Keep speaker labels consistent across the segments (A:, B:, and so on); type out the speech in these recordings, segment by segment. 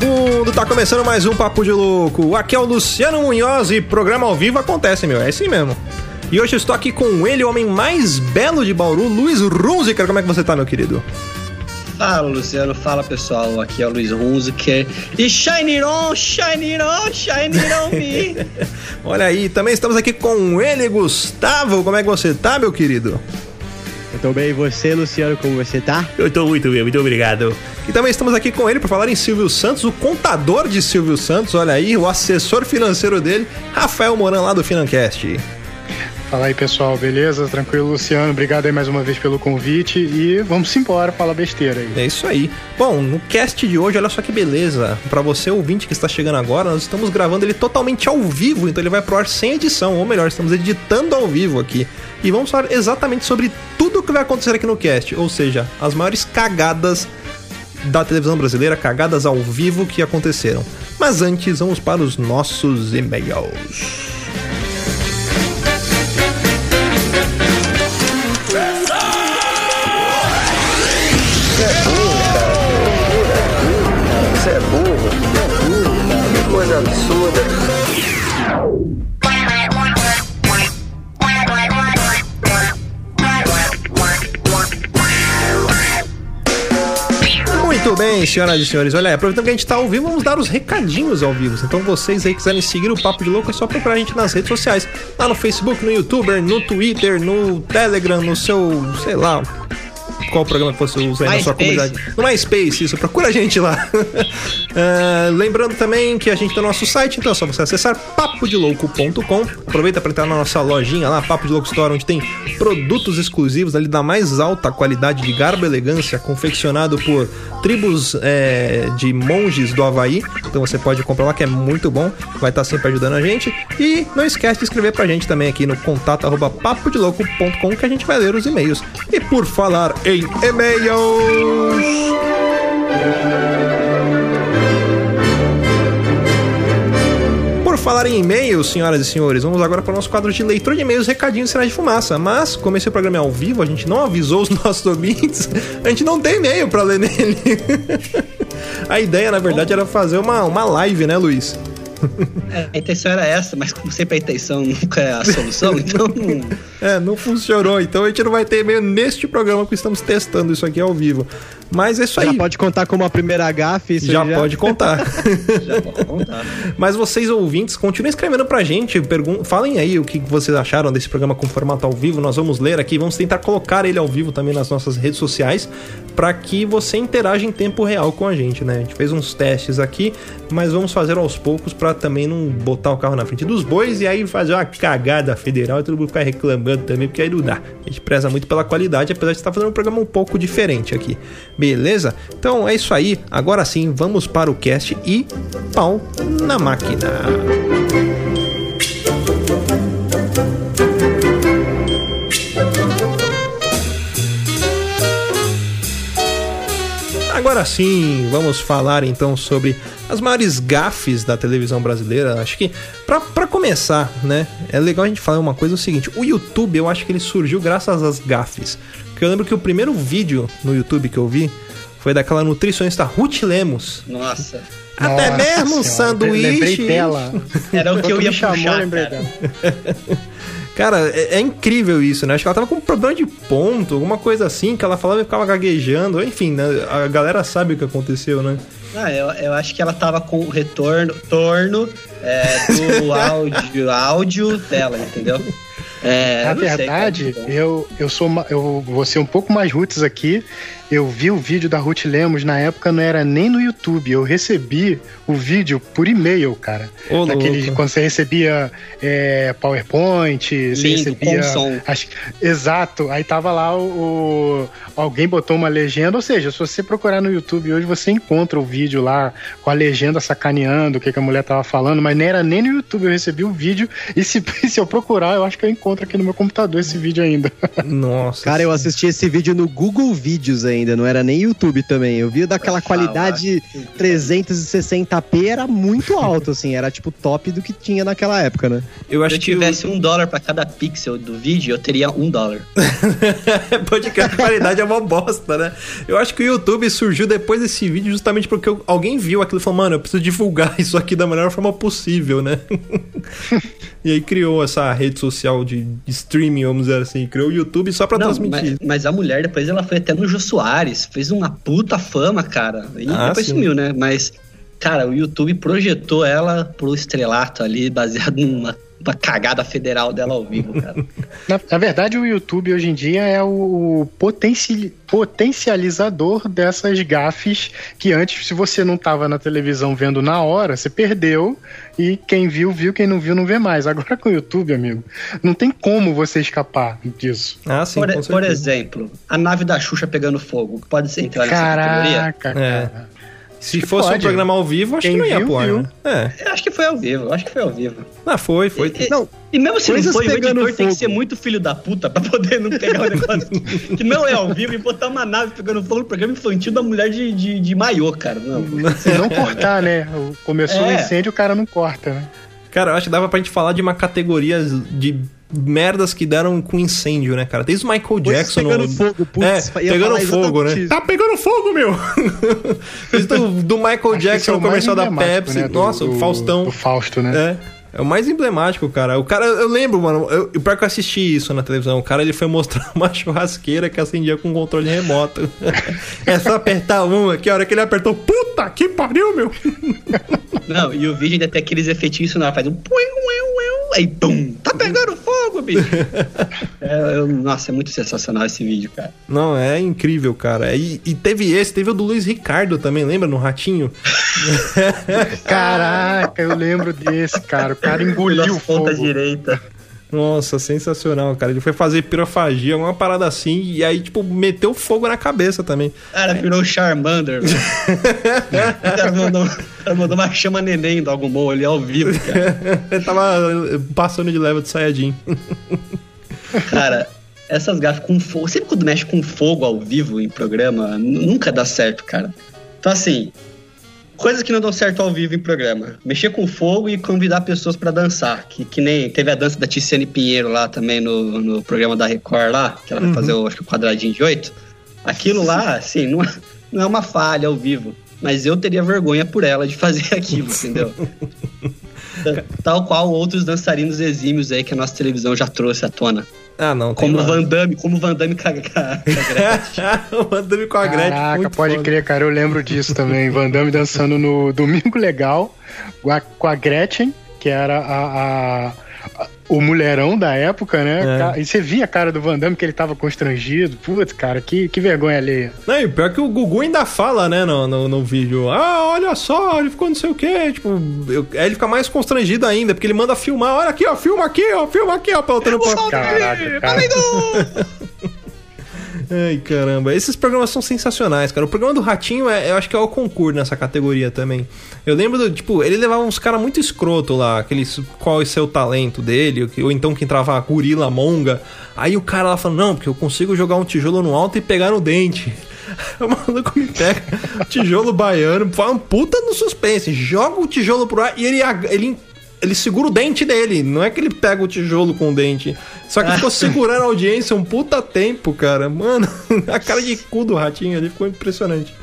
A: vagabundo! Tá começando mais um Papo de Louco. Aqui é o Luciano Munhoz e programa ao vivo acontece, meu. É assim mesmo. E hoje eu estou aqui com ele, o homem mais belo de Bauru, Luiz Runziker. Como é que você tá, meu querido?
B: Fala, Luciano. Fala, pessoal. Aqui é o Luiz Hunziker. E shine on, shine on, shine on me.
A: Olha aí, também estamos aqui com ele, Gustavo. Como é que você tá, meu querido?
C: Tô bem, e você, Luciano, como você tá?
A: Eu tô muito bem, muito obrigado. E também estamos aqui com ele para falar em Silvio Santos, o contador de Silvio Santos, olha aí, o assessor financeiro dele, Rafael Moran, lá do Financast.
D: Fala aí pessoal, beleza? Tranquilo, Luciano? Obrigado aí mais uma vez pelo convite e vamos embora falar besteira aí.
A: É isso aí. Bom, no cast de hoje, olha só que beleza. Para você ouvinte que está chegando agora, nós estamos gravando ele totalmente ao vivo, então ele vai pro ar sem edição, ou melhor, estamos editando ao vivo aqui. E vamos falar exatamente sobre tudo o que vai acontecer aqui no cast, ou seja, as maiores cagadas da televisão brasileira, cagadas ao vivo que aconteceram. Mas antes, vamos para os nossos e-mails. Muito bem, senhoras e senhores. Olha, aproveitando que a gente tá ao vivo, vamos dar os recadinhos ao vivo. Então, vocês aí quiserem seguir o Papo de Louco, é só procurar a gente nas redes sociais. Lá no Facebook, no YouTube, no Twitter, no Telegram, no seu, sei lá, qual programa que você usa aí na sua comunidade. No MySpace, isso, procura a gente lá. uh, lembrando também que a gente tem o nosso site, então é só você acessar papodelouco.com. Aproveita para entrar na nossa lojinha lá, Papo de Louco Store, onde tem produtos exclusivos ali da mais alta qualidade de garbo e elegância, confeccionado por tribos é, de monges do Havaí. Então você pode comprar lá, que é muito bom, vai estar sempre ajudando a gente. E não esquece de escrever pra gente também aqui no contato papodelouco.com que a gente vai ler os e-mails. E por falar em e-mails. Por falar em e-mails, senhoras e senhores, vamos agora para o nosso quadro de leitura de e-mails, recadinhos e sinais de fumaça. Mas, como esse programa é ao vivo, a gente não avisou os nossos ouvintes, a gente não tem e-mail para ler nele. a ideia, na verdade, era fazer uma, uma live, né, Luiz?
B: É, a intenção era essa, mas como sempre a intenção nunca é a solução, então.
A: é, não funcionou. Então a gente não vai ter e-mail neste programa que estamos testando isso aqui ao vivo. Mas é isso aí.
C: Já pode contar como a primeira gafe?
A: Já, já, pode contar. já pode contar. Mas vocês ouvintes, continuem escrevendo pra gente. Pergun falem aí o que vocês acharam desse programa com formato ao vivo. Nós vamos ler aqui. Vamos tentar colocar ele ao vivo também nas nossas redes sociais para que você interaja em tempo real com a gente, né? A gente fez uns testes aqui, mas vamos fazer aos poucos para também não botar o carro na frente dos bois e aí fazer uma cagada federal e todo mundo ficar reclamando também, porque aí não dá. A gente preza muito pela qualidade, apesar de estar fazendo um programa um pouco diferente aqui. Beleza? Então é isso aí. Agora sim, vamos para o cast e pau na máquina. Agora sim, vamos falar então sobre as maiores gafes da televisão brasileira. Acho que, para começar, né, é legal a gente falar uma coisa: é o seguinte, o YouTube eu acho que ele surgiu graças às gafes. Porque eu lembro que o primeiro vídeo no YouTube que eu vi foi daquela nutricionista Ruth Lemos.
B: Nossa.
A: Até Nossa mesmo um sanduíche.
B: dela. Era o que eu ia chamar, puxar, lembrei dela.
A: Cara, é, é, incrível isso, né? Acho que ela tava com um problema de ponto, alguma coisa assim, que ela falava e ficava gaguejando. Enfim, né? a galera sabe o que aconteceu, né?
B: Ah, eu, eu acho que ela tava com o retorno torno, é, do áudio, áudio dela, entendeu?
D: É, Na verdade, sei, eu, eu sou eu vou ser um pouco mais roots aqui. Eu vi o vídeo da Ruth Lemos na época, não era nem no YouTube. Eu recebi o vídeo por e-mail, cara. Ô, Naquele, quando você recebia é, PowerPoint, Lindo, você recebia. Acho, exato. Aí tava lá o, o, Alguém botou uma legenda, ou seja, se você procurar no YouTube hoje, você encontra o vídeo lá com a legenda sacaneando o que, que a mulher tava falando, mas nem era nem no YouTube. Eu recebi o vídeo e se, se eu procurar, eu acho que eu encontro aqui no meu computador esse vídeo ainda.
C: Nossa. Cara, eu assisti esse vídeo no Google Vídeos ainda ainda, não era nem YouTube também. Eu via daquela qualidade 360p, era muito alto, assim, era tipo top do que tinha naquela época, né?
B: Eu acho Se eu que tivesse eu... um dólar para cada pixel do vídeo, eu teria um dólar.
A: Pode que a qualidade é uma bosta, né? Eu acho que o YouTube surgiu depois desse vídeo justamente porque alguém viu aquilo e falou, mano, eu preciso divulgar isso aqui da melhor forma possível, né? e aí criou essa rede social de streaming, vamos dizer assim, criou o YouTube só pra Não, transmitir.
B: Mas, mas, a mulher depois ela foi até no Jô Soares, fez uma puta fama, cara. E ah, depois sim. sumiu, né? Mas, cara, o YouTube projetou ela pro estrelato ali, baseado numa uma cagada federal dela ao vivo, cara.
D: na, na, verdade, o YouTube hoje em dia é o potenci, potencializador dessas gafes que antes, se você não estava na televisão vendo na hora, você perdeu e quem viu, viu, quem não viu, não vê mais. Agora com o YouTube, amigo, não tem como você escapar disso.
B: Ah, sim, por, por exemplo, a nave da Xuxa pegando fogo. Pode ser entrar
D: nessa Caraca, categoria? É.
A: Se fosse pode. um programa ao vivo, acho Quem que não ia viu, pôr, né?
B: É. Eu acho que foi ao vivo, acho que foi ao vivo.
A: Ah, foi, foi.
B: E, não, e mesmo se não foi, o editor fogo. tem que ser muito filho da puta pra poder não pegar o negócio que não é ao vivo e botar uma nave pegando fogo no programa infantil da mulher de, de, de maiô, cara. Não.
D: Se não cortar, né? Começou o é. um incêndio, o cara não corta, né?
A: Cara, eu acho que dava pra gente falar de uma categoria de merdas que deram com incêndio, né, cara? Desde o Michael Jackson.
C: Pegando no... fogo,
A: putz, É, pegando fogo, né? Isso. Tá pegando fogo, meu! do, do Michael Acho Jackson no comercial da Pepsi. Né? Nossa, do, o Faustão.
D: Do Fausto, né?
A: É. É o mais emblemático, cara. O cara, eu lembro, mano, eu, eu pior que eu assisti isso na televisão. O cara ele foi mostrar uma churrasqueira que acendia com controle remoto. é só apertar um aqui, a hora que ele apertou, puta que pariu, meu!
B: Não, e o vídeo ainda tem aqueles efeitinhos sonoros, faz um aí pum, tá pegando fogo, bicho. é, eu, nossa, é muito sensacional esse vídeo, cara.
A: Não, é incrível, cara. E, e teve esse, teve o do Luiz Ricardo também, lembra? No Ratinho?
D: Caraca, eu lembro desse, cara. O cara engoliu o fogo.
B: direita.
A: Nossa, sensacional, cara. Ele foi fazer pirofagia, uma parada assim, e aí, tipo, meteu fogo na cabeça também.
B: Cara, virou Charmander, velho. o cara mandou, cara mandou uma chama neném do Agumon ali ao vivo, cara.
A: Ele tava passando de leva de Saiyajin.
B: cara, essas gafas com fogo. Sempre quando mexe com fogo ao vivo em programa, nunca dá certo, cara. Então, assim, Coisas que não dão certo ao vivo em programa. Mexer com fogo e convidar pessoas para dançar. Que, que nem teve a dança da Tiziane Pinheiro lá também no, no programa da Record lá, que ela vai uhum. fazer o, acho que o quadradinho de oito. Aquilo lá, assim, não, é, não é uma falha ao vivo. Mas eu teria vergonha por ela de fazer aquilo, entendeu? Tal qual outros dançarinos exímios aí que a nossa televisão já trouxe à tona.
A: Ah, não.
B: Como o Van Damme, como Van Damme com a, com a Gretchen.
A: o Van Damme com a Gretchen.
D: Caraca, pode foda. crer, cara. Eu lembro disso também. Van Damme dançando no Domingo Legal com a, com a Gretchen, que era a, a o mulherão da época, né? É. E você via a cara do Van Damme que ele tava constrangido. Putz, cara, que, que vergonha ali.
A: Não, e pior que o Gugu ainda fala, né, no, no, no vídeo. Ah, olha só, ele ficou não sei o quê. Tipo, eu, aí ele fica mais constrangido ainda, porque ele manda filmar. Olha aqui, ó, filma aqui, ó, filma aqui, ó, pelotando
B: pra... Caraca, cara.
A: Ai, caramba. Esses programas são sensacionais, cara. O programa do Ratinho, é, eu acho que é o concurso nessa categoria também. Eu lembro do, tipo, ele levava uns caras muito escroto lá, aqueles qual é o seu talento dele, ou então que entrava gorila monga. Aí o cara lá falando, não, porque eu consigo jogar um tijolo no alto e pegar no dente. O maluco me pega tijolo baiano, fala um puta no suspense, joga o tijolo pro ar e ele, ele ele segura o dente dele. Não é que ele pega o tijolo com o dente. Só que ficou segurando a audiência um puta tempo, cara. Mano, a cara de cu do ratinho ali ficou impressionante.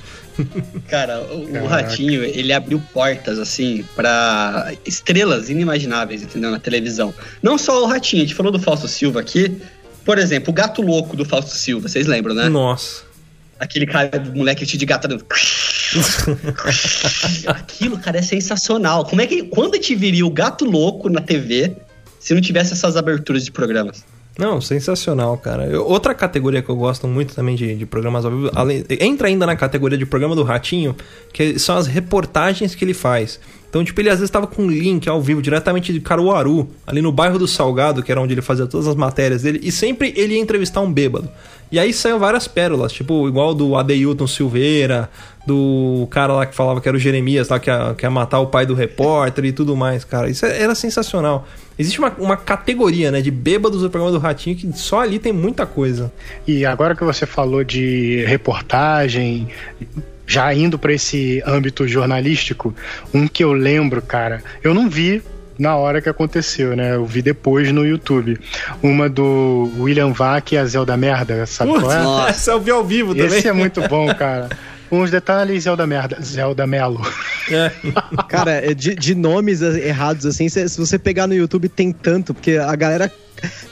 B: Cara, o, o Ratinho, ele abriu portas, assim, para estrelas inimagináveis, entendeu? Na televisão. Não só o Ratinho, a gente falou do Fausto Silva aqui. Por exemplo, o gato louco do Fausto Silva, vocês lembram, né?
A: Nossa.
B: Aquele cara, moleque de gato dando. Aquilo, cara, é sensacional. Como é que. Quando a gente viria o gato louco na TV se não tivesse essas aberturas de programas?
A: Não, sensacional, cara. Eu, outra categoria que eu gosto muito também de, de programas ao vivo, além, entra ainda na categoria de programa do Ratinho, que são as reportagens que ele faz. Então, tipo, ele às vezes tava com um link ao vivo diretamente de Caruaru, ali no bairro do Salgado, que era onde ele fazia todas as matérias dele, e sempre ele ia entrevistar um bêbado. E aí saiu várias pérolas, tipo, igual do Adeilton Silveira, do cara lá que falava que era o Jeremias, lá, que ia, que ia matar o pai do repórter e tudo mais, cara. Isso era sensacional. Existe uma, uma categoria, né, de bêbados do programa do Ratinho que só ali tem muita coisa.
D: E agora que você falou de reportagem, já indo para esse âmbito jornalístico, um que eu lembro, cara, eu não vi na hora que aconteceu, né? Eu vi depois no YouTube. Uma do William Vac e a Zelda Merda, sabe
A: Putz,
D: qual é?
A: Nossa, essa eu vi ao vivo também.
D: Esse é muito bom, cara. Uns detalhes, Zelda Merda. Zelda Melo.
C: É. Cara, de, de nomes errados assim, se, se, você pegar no YouTube tem tanto, porque a galera.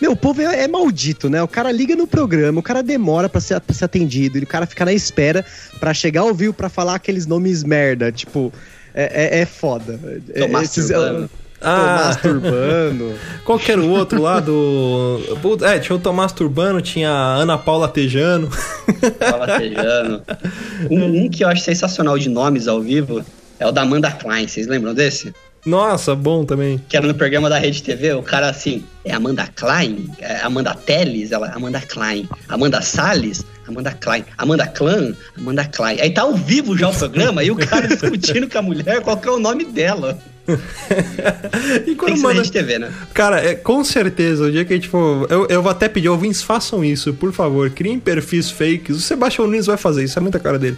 C: Meu, o povo é, é, maldito, né? O cara liga no programa, o cara demora pra ser, pra ser atendido, e o cara fica na espera pra chegar ao vivo pra falar aqueles nomes merda. Tipo, é, é, é foda.
B: Tomás Esses,
C: ah. Tomás Turbano.
A: Qual que era o outro lá do. É, tinha o Tomás Turbano, tinha a Ana Paula Tejano.
B: Paula Tejano. Um, um, que eu acho sensacional de nomes ao vivo é o da Amanda Klein. Vocês lembram desse?
A: Nossa, bom também.
B: Que era no programa da Rede TV, o cara assim, é Amanda Klein, é Amanda Teles, ela, Amanda Klein, Amanda Salles, Amanda Klein, Amanda Clan, Amanda Klein. Aí tá ao vivo já o programa e o cara discutindo com a mulher qual que é o nome dela.
A: e quando Tem manda...
B: TV, né?
A: Cara, é, com certeza, o dia que a gente for. Eu, eu vou até pedir, ouvintes, façam isso, por favor. Criem perfis fakes. O Sebastião Nunes vai fazer isso, é muita cara dele.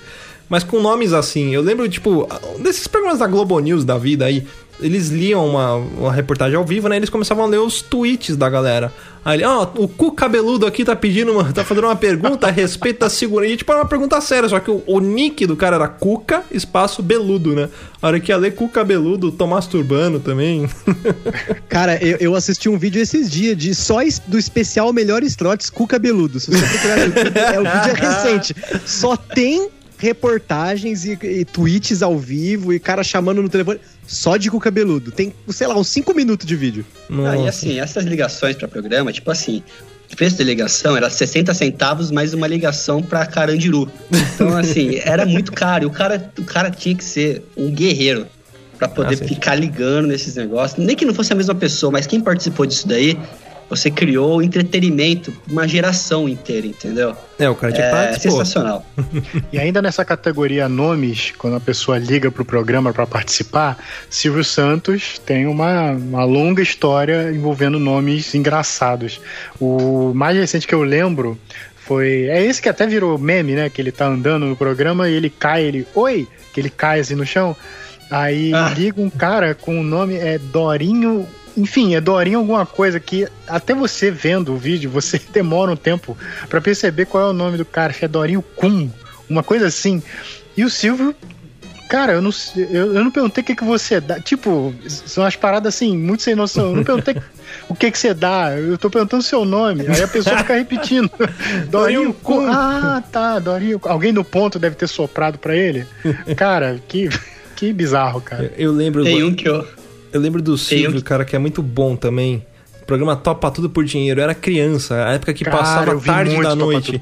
A: Mas com nomes assim, eu lembro, tipo, desses programas da Globo News da vida aí eles liam uma, uma reportagem ao vivo, né? Eles começavam a ler os tweets da galera. Aí ó, oh, o cu cabeludo aqui tá pedindo uma, tá fazendo uma pergunta a respeito da segurança. E tipo, era uma pergunta séria, só que o, o, nick do cara era Cuca, espaço beludo, né? A hora que ia ler cu cabeludo, Tomás Turbano também.
C: Cara, eu, eu, assisti um vídeo esses dias de só do especial Melhores Trotes cu cabeludo. Se você procurar é, o vídeo recente. Só tem reportagens e, e tweets ao vivo e cara chamando no telefone só de cu cabeludo. Tem, sei lá, uns 5 minutos de vídeo.
B: Ah, e assim, essas ligações para programa, tipo assim, o preço da ligação era 60 centavos mais uma ligação para Carandiru. Então, assim, era muito caro. E o cara, o cara tinha que ser um guerreiro para poder ah, ficar ligando nesses negócios. Nem que não fosse a mesma pessoa, mas quem participou disso daí você criou entretenimento uma geração inteira, entendeu?
A: É, o cara de
B: é sensacional.
D: e ainda nessa categoria nomes, quando a pessoa liga pro programa para participar, Silvio Santos tem uma, uma longa história envolvendo nomes engraçados. O mais recente que eu lembro foi. É esse que até virou meme, né? Que ele tá andando no programa e ele cai, ele. Oi! Que ele cai assim no chão. Aí ah. liga um cara com o nome é Dorinho enfim, é Dorinho alguma coisa que até você vendo o vídeo, você demora um tempo para perceber qual é o nome do cara. Que é Dorinho Kun, uma coisa assim. E o Silvio Cara, eu não, eu, eu não perguntei o que, que você dá. Tipo, são as paradas assim, muito sem noção. Eu não perguntei o que, que você dá. Eu tô perguntando o seu nome. Aí a pessoa fica repetindo. Dorinho Kun. Ah, tá, Dorinho. Alguém no ponto deve ter soprado pra ele. Cara, que, que bizarro, cara.
A: Eu, eu lembro.
B: Tem um que eu.
A: Eu lembro do Silvio, cara, que é muito bom também programa Topa Tudo por Dinheiro. Eu era criança, a época que Cara, passava tarde da noite.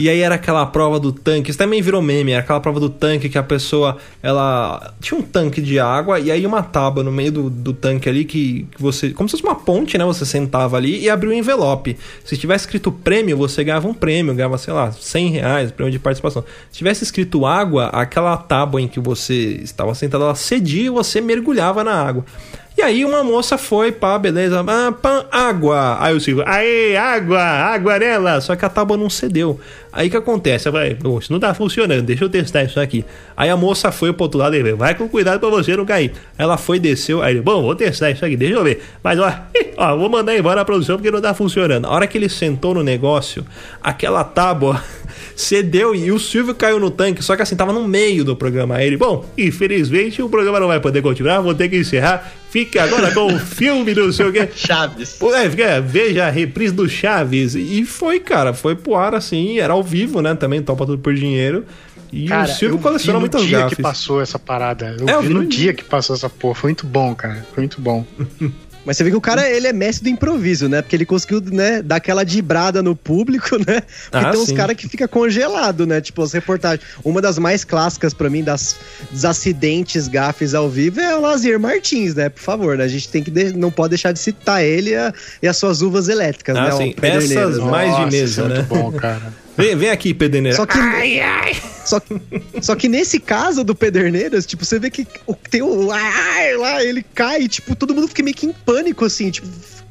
A: E aí era aquela prova do tanque. Isso também virou meme. Era aquela prova do tanque que a pessoa, ela tinha um tanque de água e aí uma tábua no meio do, do tanque ali que, que você, como se fosse uma ponte, né? Você sentava ali e abriu um envelope. Se tivesse escrito prêmio, você ganhava um prêmio, ganhava, sei lá, 100 reais, prêmio de participação. Se tivesse escrito água, aquela tábua em que você estava sentado, ela cedia e você mergulhava na água. E aí uma moça foi, pá, beleza, ah, pã, água. Aí o Silvio, aê, água, água nela. Só que a tábua não cedeu. Aí que acontece? Vai, isso não tá funcionando, deixa eu testar isso aqui. Aí a moça foi pro outro lado e vai com cuidado pra você não cair. Ela foi, desceu, aí ele, bom, vou testar isso aqui, deixa eu ver. Mas ó, ó, vou mandar embora a produção porque não tá funcionando. A hora que ele sentou no negócio, aquela tábua cedeu e o Silvio caiu no tanque, só que assim, tava no meio do programa. Aí ele, bom, infelizmente o programa não vai poder continuar, vou ter que encerrar. Fique agora com o filme do seu quê.
B: Chaves.
A: É, veja a reprise do Chaves. E foi, cara, foi pro ar assim, era ao vivo, né? Também topa tudo por dinheiro. E
D: cara, o Silvio coleciona muitas dia gafes. que passou essa parada. Eu, é, eu vi, vi no dia que passou essa porra. Foi muito bom, cara. Foi muito bom.
C: Mas você vê que o cara, ele é mestre do improviso, né? Porque ele conseguiu, né, dar aquela dibrada no público, né? Porque
A: Ah,
C: tem uns caras que fica congelado, né? Tipo, as reportagens. Uma das mais clássicas pra mim, das, dos acidentes gafes ao vivo, é o Lazier Martins, né? Por favor, né? A gente tem que de- não pode deixar de citar ele e, a- e as suas uvas elétricas,
A: Ah,
C: né?
A: sim. Essas
C: né?
A: mais de
D: Nossa,
A: mesa,
D: isso é
A: né?
D: muito bom, cara.
A: Vem, vem aqui, Pedeneira.
C: Só que, Só, só que nesse caso do Pederneiras, tipo, você vê que o- tem o ai lá, ele cai, e, tipo, todo mundo fica meio que em pânico, assim, tipo,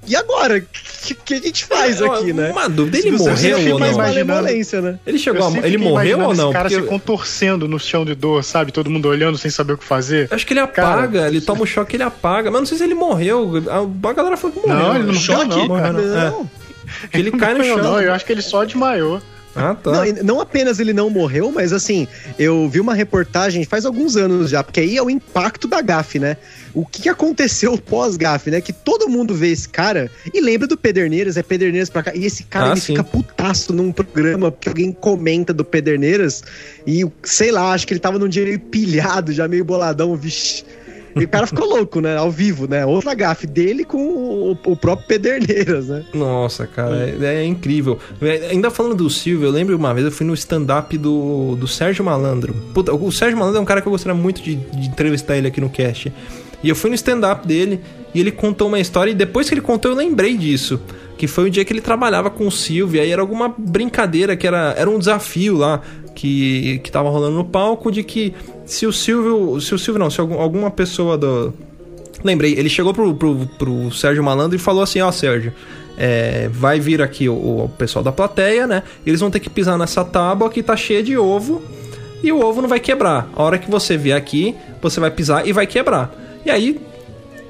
C: e agora? O que, que a gente faz aqui, né?
A: Uma dúvida, ele
D: você
A: morreu ou
C: mais
A: não?
D: imaginando-
C: né?
A: Ele chegou a, Ele morreu ou não?
D: Esse cara
A: Porque
D: se contorcendo no chão de dor, sabe? Todo mundo olhando sem saber o que fazer.
A: eu acho que ele apaga, ele toma um choque ele apaga. Mas não sei se ele morreu. A, a galera falou que morreu.
D: Não, ele não
B: Choque?
D: morreu, não, cara.
A: Não. É.
C: Não.
A: Que ele cai no
D: Não,
A: chão.
D: não, eu acho que ele só desmaiou.
A: Ah, tá.
C: Não, não apenas ele não morreu, mas assim, eu vi uma reportagem faz alguns anos já, porque aí é o impacto da gafe, né? O que aconteceu pós-gafe, né? Que todo mundo vê esse cara e lembra do Pederneiras, é Pederneiras pra cá. E esse cara,
A: Ah,
C: ele
A: sim.
C: fica putaço num programa, porque alguém comenta do Pederneiras e, sei lá, acho que ele tava num dia meio pilhado, já meio boladão, vixi. E o cara ficou louco, né? Ao vivo, né? Outra gafe dele com o, o próprio Pederneiras, né?
A: Nossa, cara, é, é incrível. É, Ainda falando do Silvio, eu lembro uma vez eu fui no stand-up do, do Sérgio Malandro. Puta, o Sérgio Malandro é um cara que eu gostaria muito de, de entrevistar ele aqui no cast. E eu fui no stand-up dele e ele contou uma história, e depois que ele contou, eu lembrei disso. Que foi o dia que ele trabalhava com o Silvio, aí era alguma brincadeira que era, era um desafio lá que, que tava rolando no palco de que se o Silvio. Se o Silvio não, se algum- alguma pessoa do, Lembrei, ele chegou pro, pro, pro Sérgio Malandro e falou assim: Ó, Sérgio, é, vai vir aqui o, o pessoal da plateia, né? Eles vão ter que pisar nessa tábua que tá cheia de ovo e o ovo não vai quebrar. A hora que você vier aqui, você vai pisar e vai quebrar. E aí.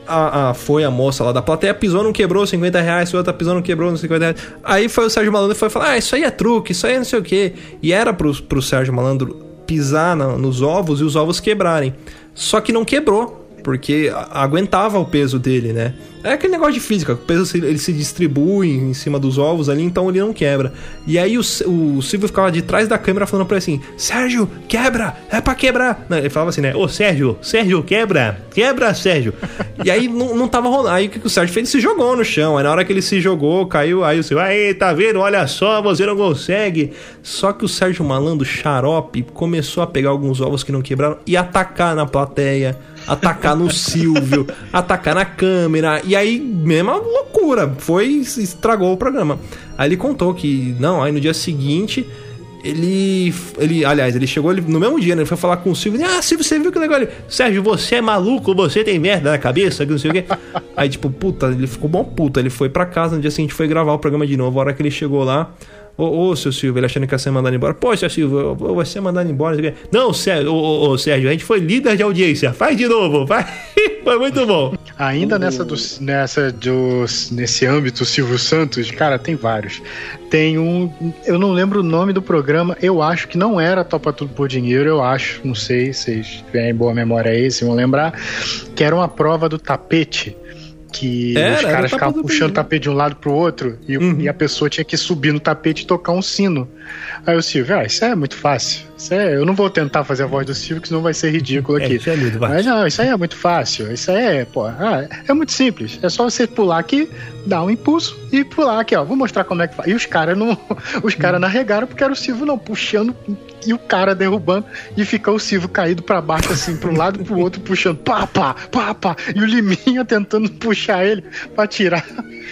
A: A, a- foi a moça lá da plateia, pisou, não quebrou 50 reais, outra pisou, não quebrou não 50 reais. Aí foi o Sérgio Malandro e foi falar: Ah, isso aí é truque, isso aí é não sei o que. E era pro, pro Sérgio Malandro pisar na- nos ovos e os ovos quebrarem. Só que não quebrou porque aguentava o peso dele, né? É aquele negócio de física, o peso ele se distribui em cima dos ovos ali, então ele não quebra. E aí o, o Silvio ficava de trás da câmera falando pra ele assim: Sérgio, quebra, é pra quebrar. Não, ele falava assim, né? Ô Sérgio, Sérgio, quebra, quebra, Sérgio. e aí não, não tava rolando. Aí o que, que o Sérgio fez? Ele se jogou no chão. Aí na hora que ele se jogou, caiu. Aí o Silvio, aí, tá vendo? Olha só, você não consegue. Só que o Sérgio Malandro, xarope, começou a pegar alguns ovos que não quebraram e atacar na plateia atacar no Silvio, atacar na câmera. E aí, mesma loucura. Foi, estragou o programa. Aí ele contou que, não, aí no dia seguinte. Ele, ele, aliás, ele chegou ele, no mesmo dia, né? Ele foi falar com o Silvio. Ah, Silvio, você viu que legal? Ele, Sérgio, você é maluco, você tem merda na cabeça, que não sei o quê. Aí, tipo, puta, ele ficou bom puta. Ele foi pra casa, no dia seguinte foi gravar o programa de novo. A hora que ele chegou lá, Ô, ô, seu Silvio, ele achando que ia ser mandado embora. Pô, seu Silvio, eu vou ser mandado embora. não Sérgio, ô, ô, Sérgio, a gente foi líder de audiência. Faz de novo, vai. Foi muito bom.
D: Ainda nessa, do, nessa do, nesse âmbito Silvio Santos, cara, tem vários. Tem um, eu não lembro o nome do programa, eu acho que não era Topa Tudo por Dinheiro, eu acho, não sei se vocês têm boa memória aí, se vão lembrar, que era uma prova do tapete. Que
A: Era,
D: os caras ficavam puxando o tapete de um lado pro outro e,
A: Uhum.
D: e a pessoa tinha que subir no tapete e tocar um sino. Aí o Silvio, ah, isso é muito fácil. É, eu não vou tentar fazer a voz do Silvio, que senão vai ser ridículo aqui.
A: isso é muito fácil.
D: Mas não, isso aí é muito fácil. Isso aí é, pô, ah, é muito simples. É só você pular aqui, dar um impulso e pular aqui, ó. Vou mostrar como é que faz. E os caras não. Os caras não arregaram porque era o Silvio não, puxando e o cara derrubando e fica o Silvio caído pra baixo, assim, pra um lado e pro outro, puxando pá, pá, pá, pá. E o Liminha tentando puxar ele pra tirar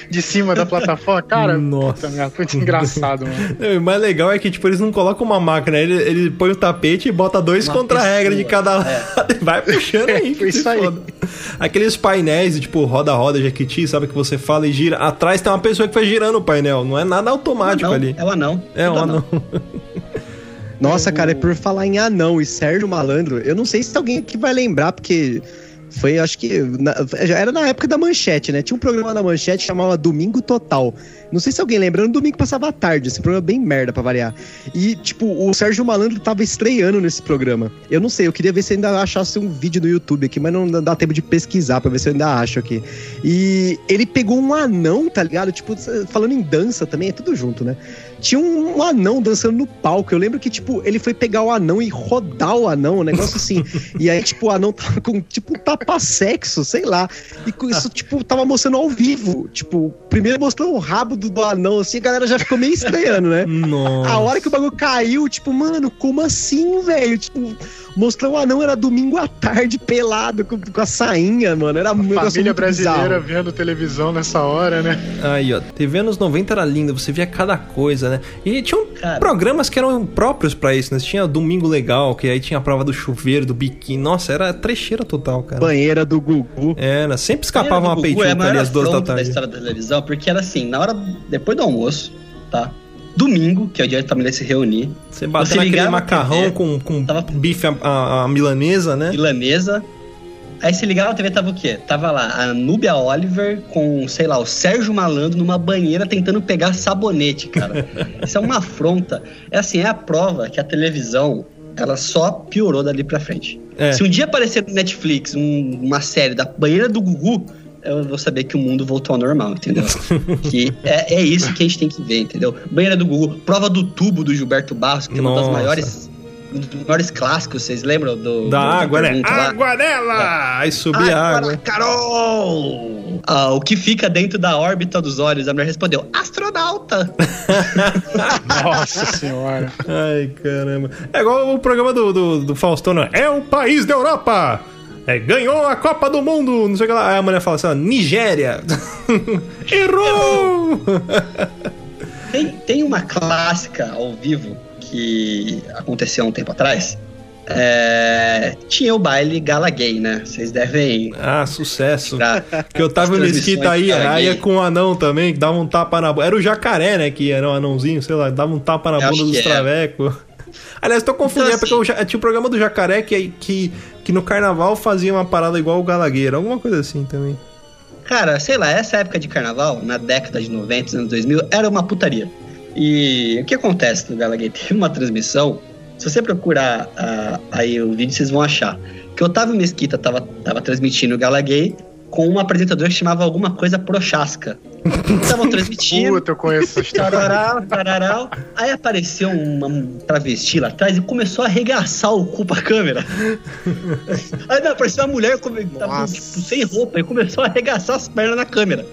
D: de cima da plataforma. Cara,
A: Nossa.
D: puta muito engraçado, mano.
A: O mais legal é que, tipo, eles não colocam uma máquina, ele, ele põe o tapete e bota dois
B: Uma
A: contra a
B: pessoa,
A: regra de cada lado.
B: é.
A: Vai puxando aí.
D: Foi
A: que se
D: isso aí.
A: foda. Aqueles painéis, tipo, roda-roda, Jequiti, sabe? Que você fala e gira. Atrás tem uma pessoa que vai girando o painel. Não é nada automático
B: Não,
A: ali.
B: É o anão.
A: É
B: Tudo
A: anão.
C: Nossa, cara, é por falar em anão e Sérgio Malandro, eu não sei se alguém aqui vai lembrar, porque foi, acho que. na- já era na época da manchete, né? Tinha um programa na manchete que chamava Domingo Total. Não sei se alguém lembra, no domingo passava à tarde, esse programa é bem merda pra variar. E, tipo, o Sérgio Malandro tava estreando nesse programa. Eu não sei, eu queria ver se ainda achasse um vídeo no YouTube aqui, mas não dá tempo de pesquisar pra ver se eu ainda acho aqui. E ele pegou um anão, tá ligado? Tipo, falando em dança também, é tudo junto, né? Tinha um, um anão dançando no palco. Eu lembro que, tipo, ele foi pegar o anão e rodar o anão, um negócio assim. e aí, tipo, o anão tava com, tipo, um tapete tapa sexo, sei lá. E isso, tipo, tava mostrando ao vivo. Tipo, primeiro mostrou o rabo do, do anão, assim, a galera já ficou meio estranhando, né?
A: Nossa.
C: A hora que o bagulho caiu, tipo, mano, como assim, velho? Tipo, mostrou o anão, era domingo à tarde, pelado, com, com a sainha, mano. Era
D: um Família brasileira bizarro. vendo televisão nessa hora, né?
A: Aí, ó, TV anos 90 era linda, você via cada coisa, né? E tinham Cara. programas que eram próprios para isso, né? Tinha Domingo Legal, que aí tinha a prova do chuveiro, do biquíni. Nossa, era trecheira total, cara.
C: Banheira do Gugu.
A: Era, sempre escapava uma peitinha é ali às duas da tarde. da
B: história da televisão, porque era assim, na hora, depois do almoço, tá? Domingo, que é o dia da família se reunir.
A: Você bateu naquele macarrão TV, com, com tava... bife a, a, a, milanesa, né?
B: Milanesa. Aí se ligava na TV, tava o quê? Tava lá a Núbia Oliver com, sei lá, o Sérgio Malandro numa banheira tentando pegar sabonete, cara. Isso é uma afronta. É assim, é a prova que a televisão, ela só piorou dali pra frente. É. Se um dia aparecer no Netflix um, uma série da banheira do Gugu, eu vou saber que o mundo voltou ao normal, entendeu? que é, é isso que a gente tem que ver, entendeu? Banheira do Google, prova do tubo do Gilberto Barros, que é uma das maiores um dos maiores clássicos, vocês lembram do.
A: Da do, água, né? Água nela! Aí subir a água.
B: Carol! Ah, o que fica dentro da órbita dos olhos? A mulher respondeu: astronauta!
D: Nossa senhora!
A: Ai, caramba. É igual o programa do, do, do Faustão, né? É o país da Europa! É, ganhou a Copa do Mundo, não sei o que lá. Aí a mulher fala assim, Nigéria. Errou!
B: tem, tem uma clássica ao vivo que aconteceu há um tempo atrás. É, tinha o baile gala gay, né? Vocês devem.
A: Ah, sucesso. Que eu tava no Mesquita aí, aí ia com o anão também, que dava um tapa na bunda. Era o jacaré, né? Que era um anãozinho, sei lá, dava um tapa na eu bunda dos travecos. Aliás, tô confundindo, então, assim, é porque tinha o programa do jacaré que, que, que no carnaval fazia uma parada igual o Galagueira, alguma coisa assim também.
B: Cara, sei lá, essa época de carnaval, na década de 90, anos 2000, era uma putaria. E o que acontece no Galagueira? Teve uma transmissão, se você procurar uh, aí o vídeo, vocês vão achar, que o Otávio Mesquita tava, tava transmitindo o Galaguei com um apresentador que chamava alguma coisa Prochasca. Estavam transmitindo.
D: Puta, eu conheço essa
B: história. Aí apareceu uma travesti lá atrás e começou a arregaçar o cu pra câmera. Aí não, apareceu uma mulher tava, tipo, sem roupa e começou a arregaçar as pernas na câmera.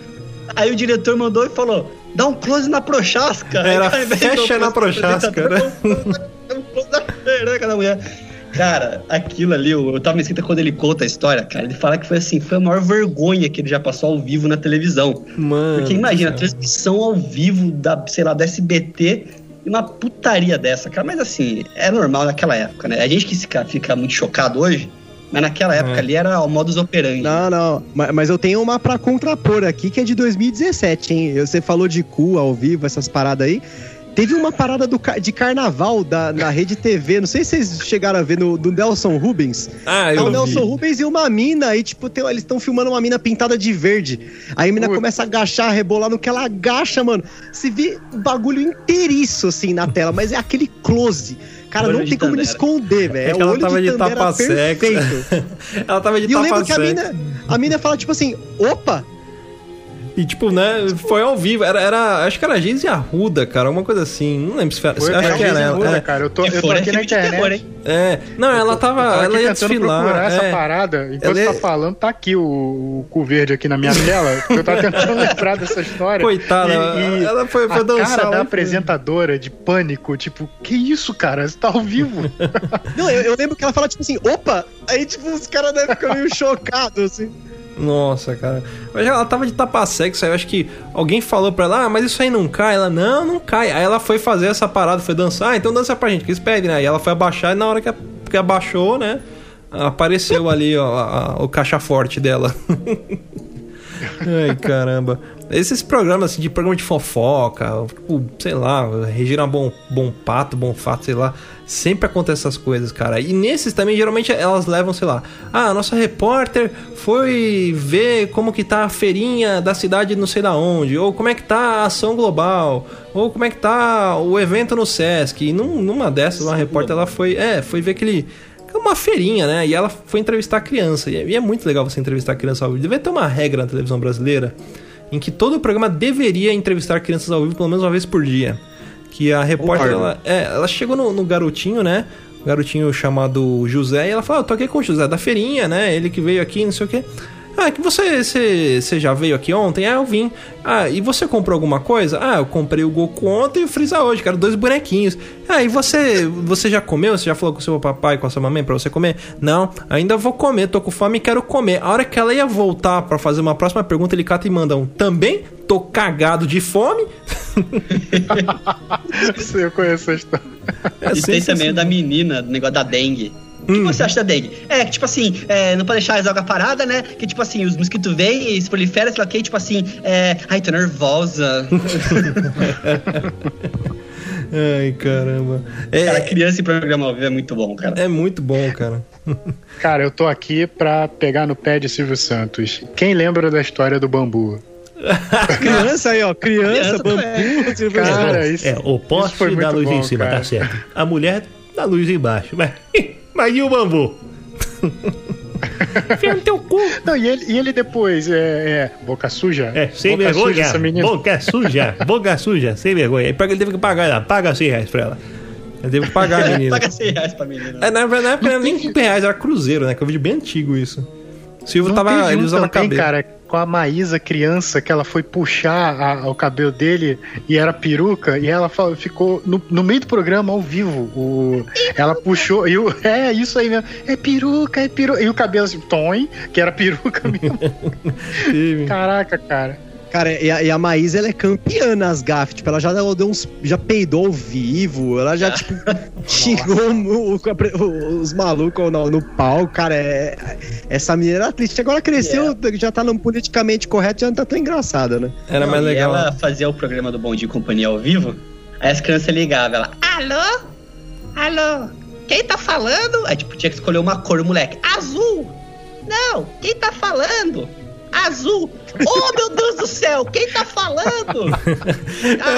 B: Aí o diretor mandou e falou: dá um close na Prochasca.
A: Era fecha na Prochasca, né? Um close na
B: perna da mulher. Cara, aquilo ali, eu tava me escrita quando ele conta a história, cara. Ele fala que foi assim, foi a maior vergonha que ele já passou ao vivo na televisão. Mano. Porque imagina, a transmissão ao vivo da, sei lá, da SBT e uma putaria dessa, cara. Mas assim, é normal naquela época, né? A gente que fica, fica muito chocado hoje, mas naquela época é. ali era o modus operandi.
C: Não, não. Mas eu tenho uma pra contrapor aqui que é de 2017, hein? Você falou de cu ao vivo, essas paradas aí. Teve uma parada do, de carnaval da, na rede TV, não sei se vocês chegaram a ver, no, do Nelson Rubens.
A: Ah, eu
C: é o Nelson Rubens e uma mina, aí tipo, tem, eles estão filmando uma mina pintada de verde. Aí a mina começa a agachar, rebolar no que ela agacha, mano. Se vê o bagulho inteiriço, assim, na tela, mas é aquele close. Cara, não tem como esconder, velho. É,
A: é ela tava de, de tapa perfeito. ela tava de e tapa
C: eu lembro que a mina, a mina fala, tipo assim, opa,
A: e, tipo, né, foi ao vivo. Era, era acho que era a Geise Arruda, cara, alguma coisa assim. Não lembro se foi.
D: foi acho que era ela. É. cara. Eu tô, eu tô aqui na internet.
A: É. Não, ela tava. ela ia desfilar. procurar
D: é. essa parada. Enquanto ela... tá falando, tá aqui o, o cu verde aqui na minha tela. eu tava tentando lembrar dessa história.
A: Coitada,
D: e,
A: e ela foi, foi
D: a dançar. cara da apresentadora de pânico, tipo, que isso, cara? Você tá ao vivo.
C: Não, eu, eu lembro que ela fala, tipo assim, opa! Aí, tipo, os caras devem ficar meio chocados, assim.
A: Nossa, cara. Mas ela tava de tapa sexo, aí eu acho que alguém falou pra ela, ah, mas isso aí não cai. Ela, não, não cai. Aí ela foi fazer essa parada, foi dançar, ah, então dança pra gente, que eles pedem, né? Aí ela foi abaixar e na hora que, a, que abaixou, né? Apareceu ali, ó, a, a, o caixa forte dela. Ai, caramba. Esses programas, assim, de programa de fofoca, tipo, sei lá, Regina Bom, bom Pato, Bom Fato, sei lá, sempre acontece essas coisas, cara. E nesses também, geralmente, elas levam, sei lá, ah, a nossa repórter foi ver como que tá a feirinha da cidade não sei da onde, ou como é que tá a ação global, ou como é que tá o evento no Sesc. E num, numa dessas, uma repórter, ela foi, é, foi ver aquele uma feirinha, né? E ela foi entrevistar criança. É, e é muito legal você entrevistar criança ao vivo. Deve ter uma regra na televisão brasileira em que todo o programa deveria entrevistar crianças ao vivo pelo menos uma vez por dia. Que a repórter, ela, é, ela chegou no, no, garotinho, né? garotinho chamado José, e ela fala, ah, eu tô aqui com o José da feirinha, né? Ele que veio aqui, não sei o quê. Ah, que você, você, você já veio aqui ontem? Ah, eu vim. Ah, e você comprou alguma coisa? Ah, eu comprei o Goku ontem e o Freeza hoje, cara, dois bonequinhos. Ah, e você, você já comeu? Você já falou com o seu papai, com a sua mamãe pra você comer? Não, ainda vou comer, tô com fome e quero comer. A hora que ela ia voltar para fazer uma próxima pergunta, ele cata e manda um também? Tô cagado de fome?
D: Sim, eu conheço a história.
B: É e tem também o da menina, do negócio da dengue. O que hum. você acha da dengue? É, que tipo assim, é, não pode deixar as águas paradas, né? Que tipo assim, os mosquitos vêm e se proliferam, sei lá o que, tipo assim, é. Ai, tô nervosa.
A: Ai, caramba.
B: É, cara, criança em programa ao vivo é muito bom, cara.
A: É muito bom, cara.
D: cara, eu tô aqui pra pegar no pé de Silvio Santos. Quem lembra da história do bambu?
C: criança aí, ó. Criança, criança bambu.
A: Cara, isso, é, o poste da luz bom, em cima, tá cara. tá certo. A mulher da luz embaixo. Mas, mas e o bambu?
D: Enfia no teu cu. Não, e ele, e ele depois é, é, boca suja?
A: É, sem boca vergonha. Suja, essa menina. Boca suja, boca suja, sem vergonha. Ele teve que pagar ela, paga 100 reais pra ela. Ele teve que pagar a menina.
B: paga 100 reais pra menina.
A: É, na, na época não era nem 100 reais, era cruzeiro, né? Que é um vídeo bem antigo isso. Silvio tava. Ele usava cabelo. cara,
D: com a Maísa criança, que ela foi puxar a, o cabelo dele e era peruca, e ela ficou no, no meio do programa, ao vivo. O, ela puxou, e o, é isso aí mesmo, é peruca, é peruca. E o cabelo assim, Tom, que era peruca mesmo. Caraca, cara.
C: Cara, e a, e a Maísa, ela é campeã nas gafes. Tipo, ela já deu uns. Já peidou ao vivo. Ela já, tipo, xingou o, o, os malucos no, no pau. Cara, é, essa menina era triste. Agora cresceu, yeah. já tá no politicamente correto, já não tá tão engraçada, né?
B: Era mais legal. ela fazia o programa do Bom Dia Companhia ao vivo. Aí as crianças ligavam, ela, alô? Alô? Quem tá falando? Aí, tipo, tinha que escolher uma cor, moleque. Azul! Não, quem tá falando? Azul. Oh, meu Deus do céu, quem tá falando?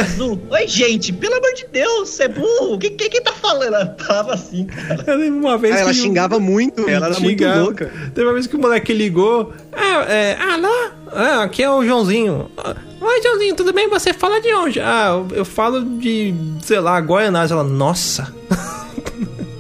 B: Azul. Oi, gente, pelo amor de Deus, você é burro. Quem, quem, quem tá falando? Ela tava assim, cara. Eu
C: lembro uma vez ah, Ela xingava muito, ela era muito louca.
A: Teve uma vez que o moleque ligou. Ah, é, alô? Ah, aqui é o Joãozinho. Oi, Joãozinho, tudo bem? Você fala de onde? Ah, eu, eu falo de, sei lá, Goianás. Ela, nossa.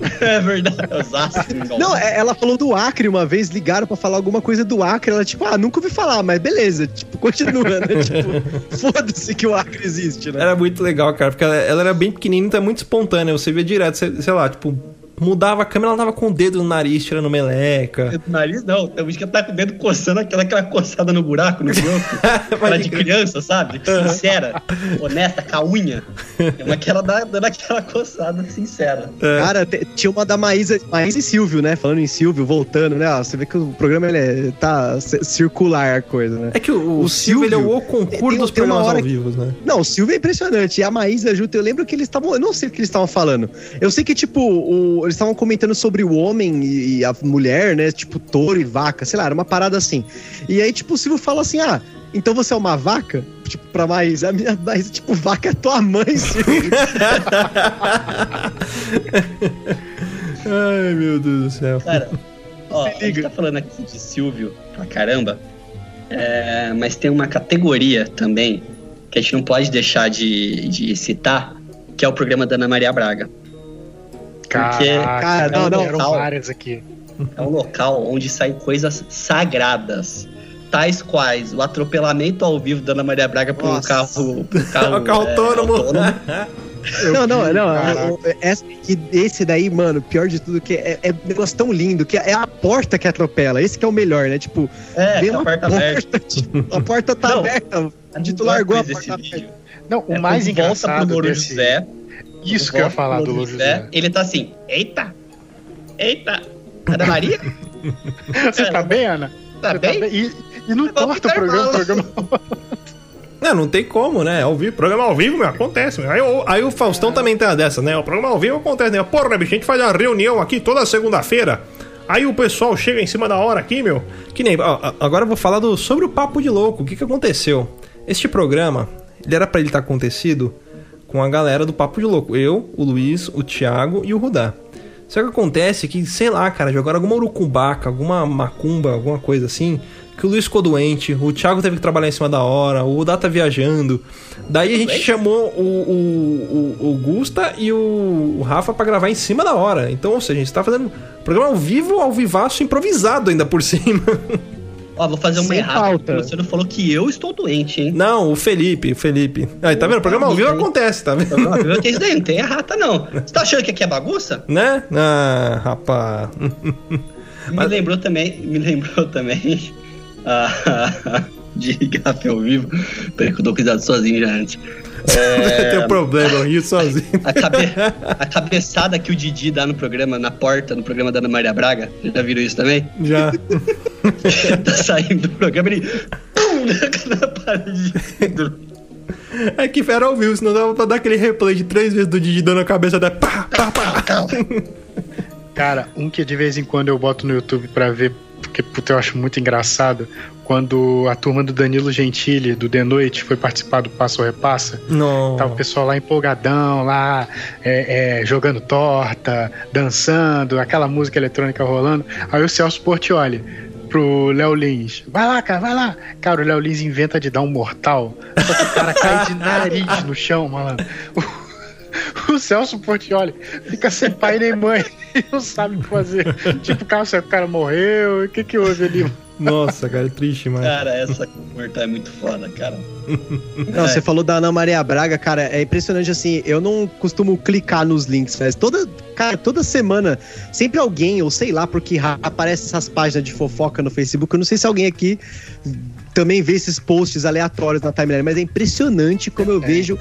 B: É verdade, Osasco.
C: Não, é, ela falou do Acre uma vez, ligaram pra falar alguma coisa do Acre. Ela, tipo, ah, nunca ouvi falar, mas beleza. Tipo, continua, né? tipo, foda-se que o Acre existe, né?
A: Era muito legal, cara, porque ela, ela era bem pequenininha, então é muito espontânea. Você vê direto, sei, sei lá, tipo, mudava a câmera, ela tava com o dedo no nariz, tirando meleca.
B: Dedo no nariz, não. Tem gente que tá com o dedo coçando aquela, aquela coçada no buraco, no broco. aquela de criança, sabe? Sincera, honesta, com a unha. Uma que ela dá, dando aquela coçada sincera.
C: É. Cara, tinha uma da Maísa, Maísa e Silvio, né? Falando em Silvio, voltando, né? Você vê que o programa ele é, tá circular a coisa, né?
A: É que o, o, o Silvio, ele é o concurso dos programas ao vivo, né?
C: Não, o Silvio é impressionante. E a Maísa Juta, eu lembro que eles estavam. Eu não sei o que eles estavam falando. Eu sei que, tipo, o, eles estavam comentando sobre o homem e a mulher, né? Tipo, touro e vaca, sei lá, era uma parada assim. E aí, tipo, o Silvio fala assim: ah, então você é uma vaca? Tipo, pra mais. A minha mais, tipo, vaca é tua mãe, Silvio.
A: Ai, meu Deus do céu.
B: Cara, ó, a gente tá falando aqui de Silvio pra caramba. É, mas tem uma categoria também que a gente não pode deixar de, de citar, que é o programa da Ana Maria Braga.
D: Porque, cara, não, não, local, várias aqui.
B: É um local onde saem coisas sagradas. Tais quais o atropelamento ao vivo da Ana Maria Braga por um carro. Carro,
A: um carro é, autônomo. autônomo.
C: não, não, não. Esse, esse daí, mano, pior de tudo, que é, é um negócio tão lindo, que é a porta que atropela. Esse que é o melhor, né? Tipo,
B: é, a porta, porta aberta.
C: Tipo, a porta tá não, aberta. A gente largou a porta
D: Não, o é, mais engraçado
B: volta pro desse... José,
D: isso que eu ia falar do Louro José.
B: Ele tá assim, eita, eita, Ana Maria?
D: Você tá bem, Ana?
B: Tá bem?
D: Tá bem? E, e não corta o programa, o programa...
A: Não, não tem como, né? Ao vivo, programa ao vivo, meu, acontece. Meu. Aí, aí o Faustão é. também tem dessa, né? O programa ao vivo acontece, né? Porra, bicho, a gente faz uma reunião aqui toda segunda-feira. Aí o pessoal chega em cima da hora aqui, meu. Que nem. Ó, agora eu vou falar do, sobre o Papo de Louco. O que, que aconteceu? Este programa, ele era para ele estar acontecido com a galera do Papo de Louco. Eu, o Luiz, o Thiago e o Rudá. Só que acontece que, sei lá, cara, jogaram alguma urucumbaca, alguma macumba, alguma coisa assim, que o Luiz ficou doente, o Thiago teve que trabalhar em cima da hora, o Dá tá viajando. Daí a gente chamou o, o, o, o Gusta e o, o Rafa para gravar em cima da hora. Então, ou seja, a gente tá fazendo programa ao vivo, ao vivaço, improvisado ainda por cima.
B: Ó, vou fazer uma errada. Você não falou que eu estou doente, hein?
A: Não, o Felipe, o Felipe. Aí, tá vendo? O programa ao vivo acontece, tá vendo? Não,
B: vivo isso daí, não tem errata, não. Você tá achando que aqui é bagunça?
A: Né? Ah, rapaz.
B: Me Mas... lembrou também, me lembrou também a, de gafe ao vivo. Peraí que eu tô cuidado sozinho já antes.
A: É... Tem um problema, eu rio sozinho.
B: A, cabe... a, cabeçada que o Didi dá no programa, na porta, no programa da Ana Maria Braga. Já viram isso também?
A: Já.
B: tá saindo do programa e ele. Pum! na parede.
A: É que era ao vivo, senão dava pra dar aquele replay de três vezes do Didi dando a cabeça da. Pá, pá, pá.
D: Cara, um que de vez em quando eu boto no YouTube pra ver, porque puta, eu acho muito engraçado, quando a turma do Danilo Gentili, do The Noite, foi participar do Passo ou Repassa.
A: Não.
D: Tava o pessoal lá empolgadão, lá é, é, jogando torta, dançando, aquela música eletrônica rolando. Aí o Celso Portioli pro Léo Lins. Vai lá, cara, vai lá. Cara, o Léo Lins inventa de dar um mortal. Só que o cara cai de nariz no chão, malandro. O, o Celso Portioli fica sem pai nem mãe e não sabe o que fazer. Tipo, cara, o cara morreu, o que que houve ali?
A: Nossa, cara, é triste, mano.
B: Cara, essa mortal é muito foda, cara.
C: Não, é. você falou da Ana Maria Braga, cara, é impressionante assim. Eu não costumo clicar nos links, mas toda, cara, toda semana, sempre alguém, ou sei lá, porque aparece essas páginas de fofoca no Facebook. Eu não sei se alguém aqui também vê esses posts aleatórios na timeline, mas é impressionante como eu é. vejo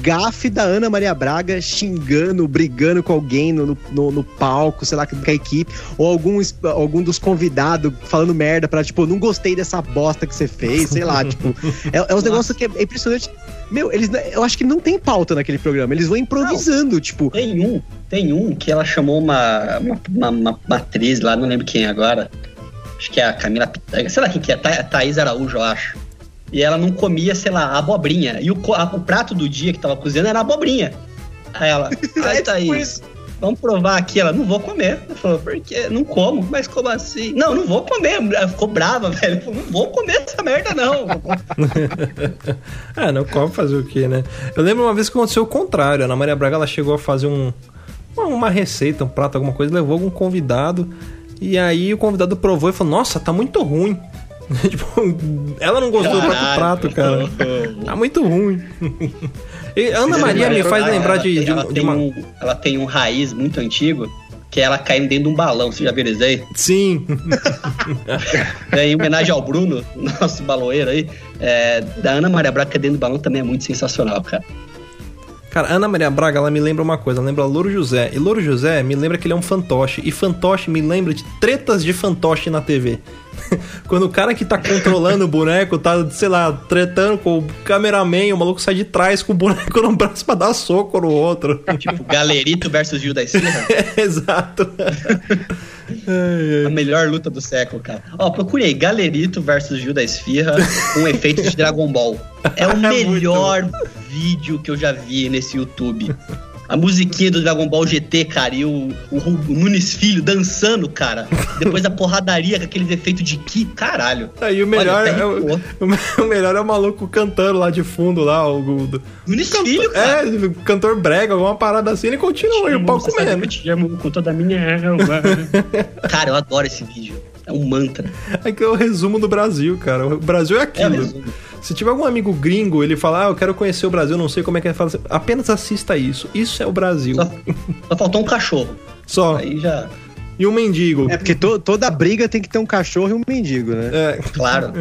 C: gafe da Ana Maria Braga xingando, brigando com alguém no, no, no palco, sei lá, com a equipe, ou algum, algum dos convidados falando merda pra, tipo, não gostei dessa bosta que você fez, sei lá, tipo, é, é uns negócios que é, é impressionante. Meu, eles, eu acho que não tem pauta naquele programa, eles vão improvisando, não, tipo.
B: Tem um, tem um que ela chamou uma, uma, uma, uma, uma atriz lá, não lembro quem agora, acho que é a Camila Pitanga, sei lá quem que é, Tha Thaís Araújo, eu acho. E ela não comia, sei lá, abobrinha. E o, a, o prato do dia que tava cozinhando era abobrinha. Aí ela, ai, é Thaís, tipo vamos provar aqui. Ela, não vou comer. Ela falou, porque não como, mas como assim? Não, não vou comer. Ela ficou brava, velho. Falou, não vou comer essa merda, não.
A: ah, não come fazer o quê, né? Eu lembro uma vez que aconteceu o contrário. A Ana Maria Braga ela chegou a fazer um, uma receita, um prato, alguma coisa, levou algum convidado. E aí o convidado provou e falou: Nossa, tá muito ruim. tipo, ela não gostou Caralho, do prato, cara. tá muito ruim. E Ana Maria me faz lembrar de, de,
B: ela, de uma... um, ela tem um raiz muito antigo que é ela caindo dentro de um balão. Você já viu isso aí?
A: Sim.
B: é, em homenagem ao Bruno, nosso baloeiro aí, é, da Ana Maria Braga que é dentro do balão também é muito sensacional, cara.
A: Cara, Ana Maria Braga, ela me lembra uma coisa, ela lembra Louro José. E Louro José me lembra que ele é um fantoche. E fantoche me lembra de tretas de fantoche na TV. Quando o cara que tá controlando o boneco tá, sei lá, tretando com o cameraman, o maluco sai de trás com o boneco no braço pra dar soco no outro.
B: Tipo, Galerito versus Gil da
A: é, exato.
B: A melhor luta do século, cara. Ó, procurei Galerito versus Gil da Esfirra com efeito de Dragon Ball. É o é melhor vídeo que eu já vi nesse YouTube. A musiquinha do Dragon Ball GT, cara, e o, o, o Nunes Filho dançando, cara. Depois da porradaria com aqueles efeitos de ki, caralho.
A: Aí o melhor, Olha, é, o, o, melhor é o maluco cantando lá de fundo lá, o. o
B: Nunes Filho,
A: cara. É, cantor brega, alguma parada assim, ele continua e o pau comendo.
B: Eu te amo com toda a minha alma. cara, eu adoro esse vídeo. É um mantra.
A: É que é o resumo do Brasil, cara. O Brasil é aquilo. É se tiver algum amigo gringo, ele falar, ah, eu quero conhecer o Brasil, não sei como é que é fazer. Apenas assista isso. Isso é o Brasil.
B: Só, só faltou um cachorro.
A: Só.
B: Aí já.
A: E um mendigo.
C: É porque to, toda briga tem que ter um cachorro e um mendigo, né?
B: É. Claro.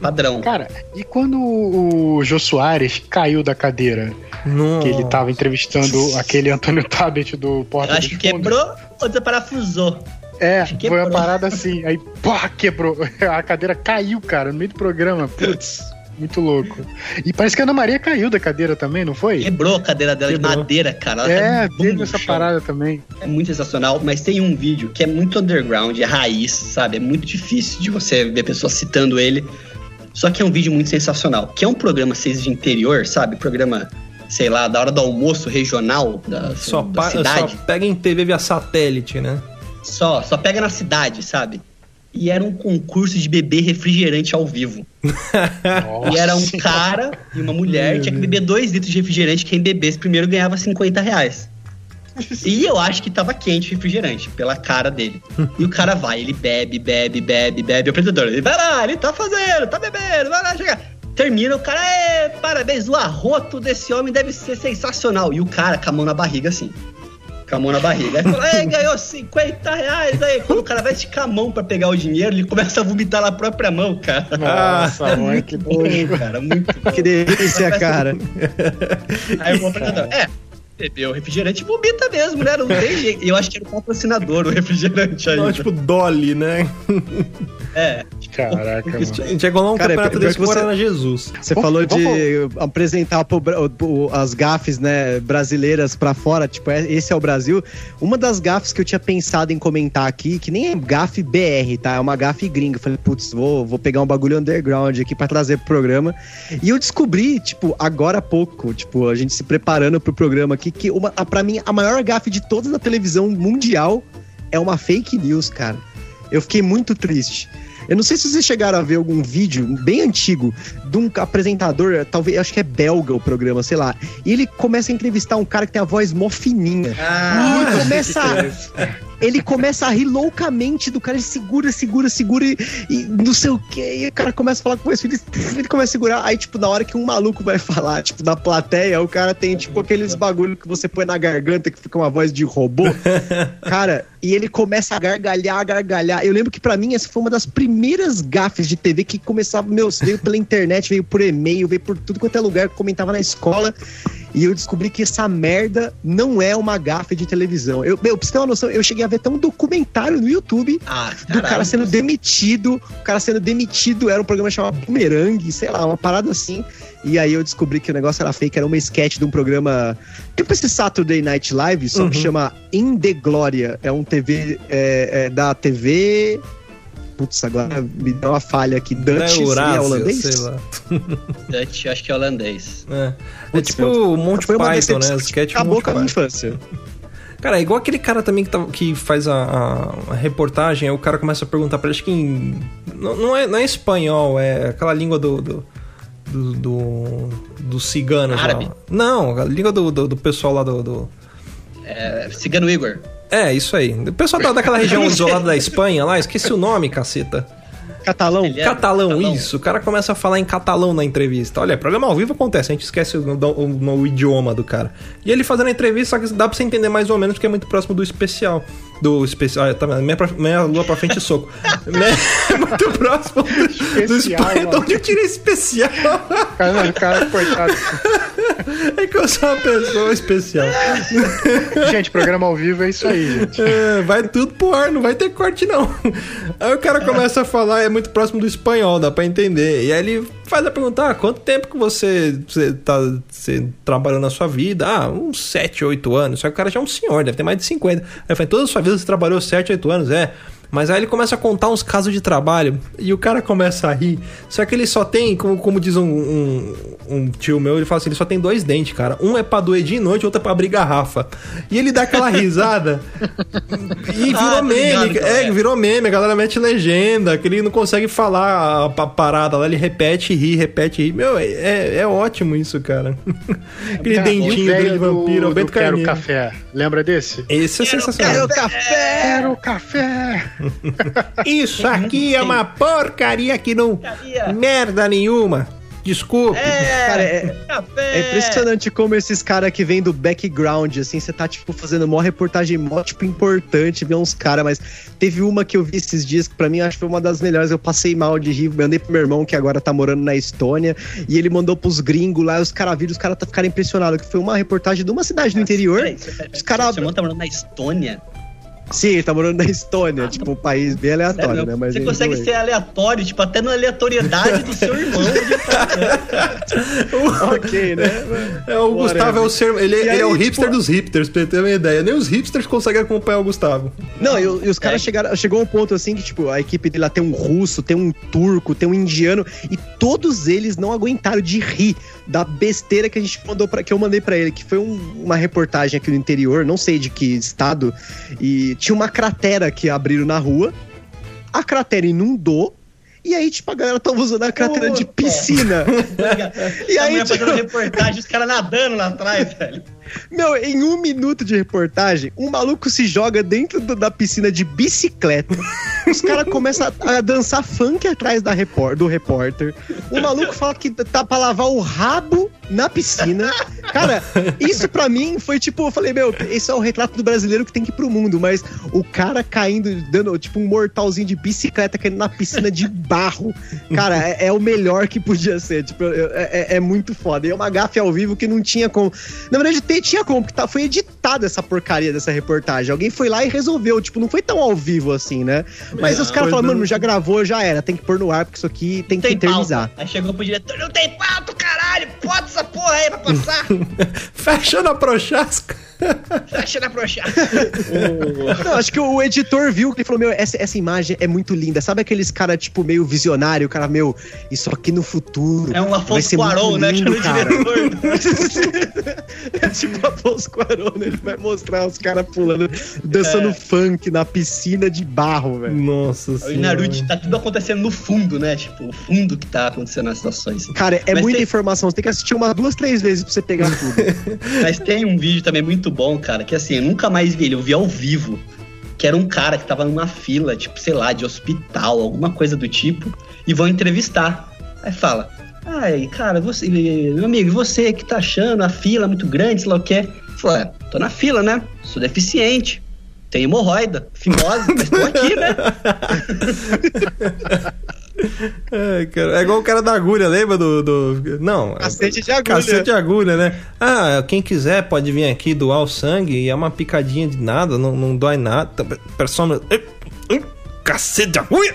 B: Padrão.
D: Cara, e quando o Jô Soares caiu da cadeira? Nossa. Que ele tava entrevistando aquele Antônio Tabet do Porta
B: Eu acho que quebrou ou desaparafusou.
D: É, foi uma parada assim. Aí, pá, quebrou. A cadeira caiu, cara, no meio do programa. Putz. Muito louco. E parece que a Ana Maria caiu da cadeira também, não foi?
B: Quebrou a cadeira dela Quebrou. de madeira, cara. Ela
D: é, tá teve essa parada também.
B: É muito sensacional, mas tem um vídeo que é muito underground, é raiz, sabe? É muito difícil de você ver pessoas citando ele. Só que é um vídeo muito sensacional. Que é um programa seis de interior, sabe? Programa sei lá, da hora do almoço regional da,
A: só da cidade. Só pega em TV via satélite, né?
B: Só, só pega na cidade, sabe? E era um concurso de beber refrigerante ao vivo. e era um cara e uma mulher, tinha que beber dois litros de refrigerante. Quem bebesse primeiro ganhava 50 reais. E eu acho que tava quente o refrigerante, pela cara dele. E o cara vai, ele bebe, bebe, bebe, bebe. O apresentador, ele vai lá, ele tá fazendo, tá bebendo, vai lá, chega. Termina, o cara, é, parabéns, o arroto desse homem deve ser sensacional. E o cara com a mão na barriga assim com a mão na barriga. Aí fala, ei, ganhou 50 reais aí. Quando o cara vai esticar a mão pra pegar o dinheiro, ele começa a vomitar na própria mão, cara.
C: Nossa, é mãe, que bom, cara. Muito bom. Que delícia, cara.
B: Aí eu vou apresentar. É, bebeu refrigerante vomita mesmo, né? Não tem jeito. Eu acho que era o patrocinador o refrigerante aí. Não,
A: tipo Dolly, né?
B: É.
D: Caraca, mano.
A: A gente ia colar um Cara, campeonato desse você, na Jesus.
C: Você falou de apresentar pro, pro, as gafes, né, brasileiras pra fora, tipo, é, esse é o Brasil. Uma das gafes que eu tinha pensado em comentar aqui, que nem é gafe BR, tá? É uma gafe gringa. Falei, putz, vou, vou pegar um bagulho underground aqui pra trazer pro programa. E eu descobri, tipo, agora há pouco, tipo, a gente se preparando pro programa aqui, que uma, pra mim a maior gafe de todas da televisão mundial é uma fake news, cara. Eu fiquei muito triste. Eu não sei se vocês chegaram a ver algum vídeo bem antigo de um apresentador, talvez, acho que é belga o programa, sei lá. E ele começa a entrevistar um cara que tem a voz mó fininha. Ah, e começa. ele começa a rir loucamente do cara, ele segura, segura, segura e, e não sei o que. E o cara começa a falar com esse filho, ele começa a segurar. Aí, tipo, na hora que um maluco vai falar, tipo, na plateia, o cara tem, tipo, aqueles bagulho que você põe na garganta que fica uma voz de robô. Cara, e ele começa a gargalhar, gargalhar. Eu lembro que para mim essa foi uma das primeiras gafes de TV que começava, meu, veio pela internet, veio por e-mail, veio por tudo quanto é lugar que comentava na escola. E eu descobri que essa merda não é uma gafe de televisão. Eu, meu, pra você ter uma noção, eu cheguei a ver até um documentário no YouTube ah, do cara sendo demitido. O cara sendo demitido, era um programa chamado Boomerang, sei lá, uma parada assim. E aí eu descobri que o negócio era fake, era uma sketch de um programa. Tipo esse Saturday Night Live, só uhum. que chama In The Glória. É um TV é, é, da TV Putz, agora me deu uma falha aqui. Dutch é, Eurásia, é holandês? Sei lá.
B: Dutch, acho que é holandês.
A: É, é tipo o Monty Python, né?
C: Sketch Acabou com a minha infância.
A: Cara, é igual aquele cara também que, tá, que faz a, a, a, reportagem, aí o cara começa a perguntar pra ele, acho que em, não, não, é, não é espanhol, é aquela língua do. do do, do, do cigano.
B: Árabe?
A: Já. Não, a língua do, do, do pessoal lá do. do...
B: É, cigano Igor.
A: É, isso aí. O pessoal da, daquela região isolada da Espanha lá, esqueci o nome, caceta.
C: Catalão?
A: É catalão, catalão, isso. O cara começa a falar em catalão na entrevista. Olha, programa ao vivo acontece, a gente esquece o, o, o, idioma do cara. E ele fazendo a entrevista, só que dá pra você entender mais ou menos, porque é muito próximo do especial. Do especial. Ah, tá, meia, meia lua pra frente e soco. é muito próximo do, do especial. De onde eu tirei especial?
D: Cara, cara, coitado.
A: É que eu sou uma pessoa especial.
D: gente, programa ao vivo é isso aí, gente. É,
A: vai tudo pro ar, não vai ter corte, não. Aí o cara começa a falar, é muito próximo do espanhol, dá pra entender. E aí ele faz a pergunta: ah, quanto tempo que você, você tá você trabalhando na sua vida? Ah, uns 7, 8 anos. Só que o cara já é um senhor, deve ter mais de 50. Aí eu falei: toda a sua vida você trabalhou 7, 8 anos? É. Mas aí ele começa a contar uns casos de trabalho e o cara começa a rir. Só que ele só tem, como, como diz um, um, um, tio meu, ele fala assim: ele só tem dois dentes, cara. Um é pra doer de noite, outro é pra abrir garrafa. E ele dá aquela risada e virou ah, meme. Ligado, é, virou meme. A galera mete legenda, que ele não consegue falar a, a parada lá, ele repete e ri, repete e ri. Meu, é, é, é ótimo isso, cara. Aquele cara, dentinho dele de vampiro,
D: do,
A: Bento
D: do Quero Café. Lembra desse?
A: Esse é
C: quero
A: sensacional.
C: Quero café!
D: Quero café!
A: Isso aqui é uma porcaria que não. Merda nenhuma. Desculpe.
C: É, cara, é, é, impressionante como esses caras que vêm do background, assim, você tá, tipo, fazendo uma reportagem mó, tipo, importante, ver uns caras, mas teve uma que eu vi esses dias que pra mim acho que foi uma das melhores. Eu passei mal de rir, mandei pro meu irmão, que agora tá morando na Estônia, e ele mandou pros gringos lá, os caras viram, os caras tá ficaram impressionados, que foi uma reportagem de uma cidade do interior. Peraí,
B: os caras. Seu irmão tá morando na Estônia?
C: Sim, ele tá morando na Estônia, tipo um país bem aleatório,
B: Sério,
C: né? Mas
B: você consegue
C: doeu.
B: ser aleatório, tipo, até na aleatoriedade do seu irmão.
C: ok, né?
A: É, o
C: Whatever.
A: Gustavo é o ser, ele,
C: E
A: ele
C: aí,
A: é o
C: tipo,
A: hipster dos hipsters, pra ter uma ideia. Nem os hipsters conseguem acompanhar o Gustavo.
C: Não, e, e os caras
B: É.
C: chegaram, chegou a um ponto assim que, tipo, a equipe dele lá tem um russo, tem um turco, tem um indiano, e todos eles não aguentaram de rir da besteira que a gente mandou para que eu mandei pra ele, que foi um- uma reportagem aqui no interior, não sei de que estado, e tinha uma cratera que abriram na rua, a cratera inundou, e aí, tipo, a galera tava usando a cratera de
B: Puta.
C: piscina.
B: e
C: aí,
B: aí,
C: tipo-
B: fazendo reportagem, os caras nadando lá atrás, velho.
C: Meu, em um minuto de reportagem, um maluco se joga dentro do- da piscina de bicicleta. Os caras começam a, a dançar funk atrás da repor- do repórter. O maluco fala que tá pra lavar o rabo na piscina. Cara, isso pra mim foi tipo, eu falei, meu, esse é o retrato do brasileiro que tem que ir pro mundo, mas o cara caindo, dando tipo um mortalzinho de bicicleta caindo na piscina de barro. Cara, é, é o melhor que podia ser. Tipo, é, é- é muito foda. E é uma gafe ao vivo que não tinha como. Na verdade, tinha como, porque tá, foi editada essa porcaria dessa reportagem. Alguém foi lá e resolveu. Tipo, não foi tão ao vivo assim, né? Mas os caras falaram, mano, já gravou, já era. Tem que pôr no ar, porque isso aqui tem que
B: Tem
C: eternizar.
B: pauta. Aí chegou pro diretor, não tem pauta, caralho, bota essa porra aí pra passar.
A: Fechando a prochasca.
B: Fecha na brochada.
C: Não, acho que o editor viu que ele falou: Meu, essa, essa imagem é muito linda. Sabe aqueles cara, tipo, meio visionário? O cara, meu, isso aqui no futuro.
B: É um Afonso Cuarón, né? Que é
C: lindo, cara.
B: diretor.
C: é tipo Afonso Cuarón, ele vai mostrar os caras pulando, dançando
B: É.
C: funk na piscina de barro, velho.
A: Nossa
B: O
A: senhora.
B: Naruto tá tudo acontecendo no fundo, né? Tipo, o fundo que tá acontecendo nas situações.
C: Cara, é
B: Mas
C: muita
B: tem-
C: informação. Você tem que assistir umas duas, três vezes pra você pegar tudo.
B: Mas tem um vídeo também muito bom, cara, que assim, eu nunca mais vi ele, eu vi ao vivo. Que era um cara que tava numa fila, tipo, sei lá, de hospital, alguma coisa do tipo, e vão entrevistar. Aí fala, ai, cara, você, meu amigo, e você que tá achando a fila muito grande, sei lá o quê? Falou, é, tô na fila, né? Sou deficiente. Tenho hemorroida, fimose, mas tô aqui, né?
A: É, cara, é igual o cara da agulha, lembra do. do... Não.
C: Cacete de agulha.
A: Cacete de agulha, né? Ah, quem quiser pode vir aqui doar o sangue e é uma picadinha de nada, não, não dói nada. Persona. Ai, ai, Cacete de agulha!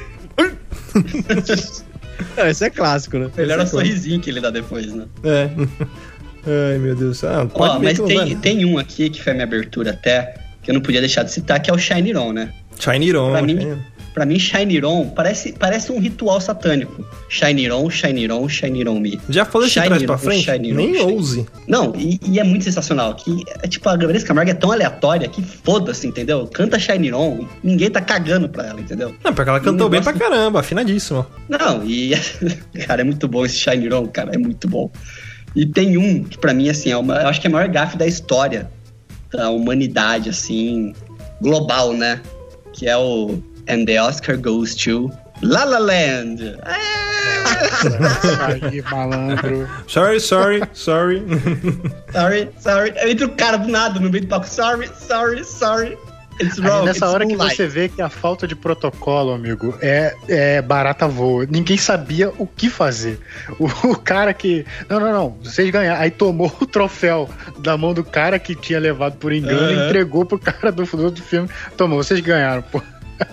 C: Não, esse é clássico, né?
B: Melhor é o
A: é
B: sorrisinho que ele dá depois, né?
A: É. Ai, meu Deus. Ah, pode
B: Ó, mas tem, tem um aqui que foi a minha abertura até, que eu não podia deixar de citar, que é o Shineron, né?
A: Shineron.
B: Pra mim,
A: Shiny-
B: pra mim Shineron parece, parece um ritual satânico. Shineron, Shineron, Shineron me.
A: Já falou de trás pra frente?
B: Shineron,
A: Nem
B: Shineron.
A: ouse.
B: Não, e, e é muito sensacional. Que é tipo, a Gabriela Camargo é tão aleatória que foda-se, entendeu? Canta Shineron ninguém tá cagando pra ela, entendeu?
A: Não, porque ela cantou bem pra
B: negócio-
A: caramba, afinadíssima.
B: Não, e. cara, é muito bom esse Shineron, cara, é muito bom. E tem um que pra mim, assim, é uma, eu acho que é a maior gafe da história da humanidade, assim, global, né? Que é o And the Oscar Goes to La La Land. É!
D: Aí, malandro.
A: Sorry, sorry, sorry.
B: sorry, sorry. Entra o cara do nada no meio do palco. Sorry, sorry, sorry. It's
D: Aí
B: wrong.
D: nessa
B: it's
D: hora que você vê que a falta de protocolo, amigo, é, é barata voa. Ninguém sabia o que fazer. O, o cara que. Não, não, não. Vocês ganharam. Aí tomou o troféu da mão do cara que tinha levado por engano e entregou pro cara do, do outro filme. Tomou, vocês ganharam, pô.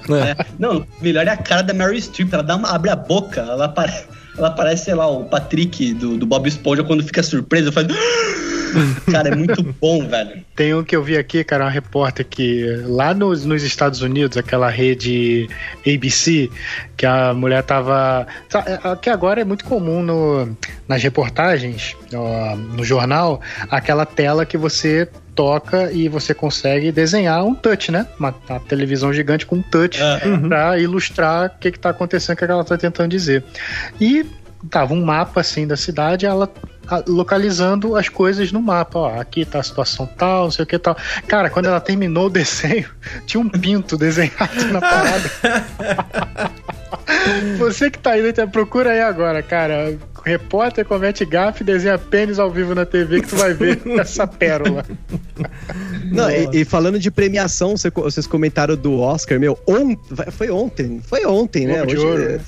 A: É.
B: É. Não, melhor é a cara da Mary Streep. Ela dá uma, abre a boca, ela, apare, ela parece, sei lá, o Patrick do, do Bob Esponja quando fica surpreso. Faz. Cara, é muito bom, velho.
D: Tem um que eu vi aqui, cara, uma repórter que lá nos, nos Estados Unidos, aquela rede ABC, que a mulher tava. é, Que agora é muito comum no, nas reportagens, ó, no jornal, aquela tela que você toca e você consegue desenhar um touch, né? Uma, uma televisão gigante com um touch
B: Ah,
D: pra ilustrar o que, que tá acontecendo, o que ela tá tentando dizer. E tava um mapa assim da cidade, ela a- localizando as coisas no mapa, ó, aqui tá a situação tal, não sei o que tal. Cara, quando ela terminou o desenho, tinha um pinto desenhado na parada. Você que tá aí, procura aí agora, cara. Repórter comete gafe e desenha pênis ao vivo na TV que tu vai ver essa pérola.
C: Não, e, e falando de premiação, vocês comentaram do Oscar, meu, on, foi ontem, foi ontem, né?
D: De Ouro.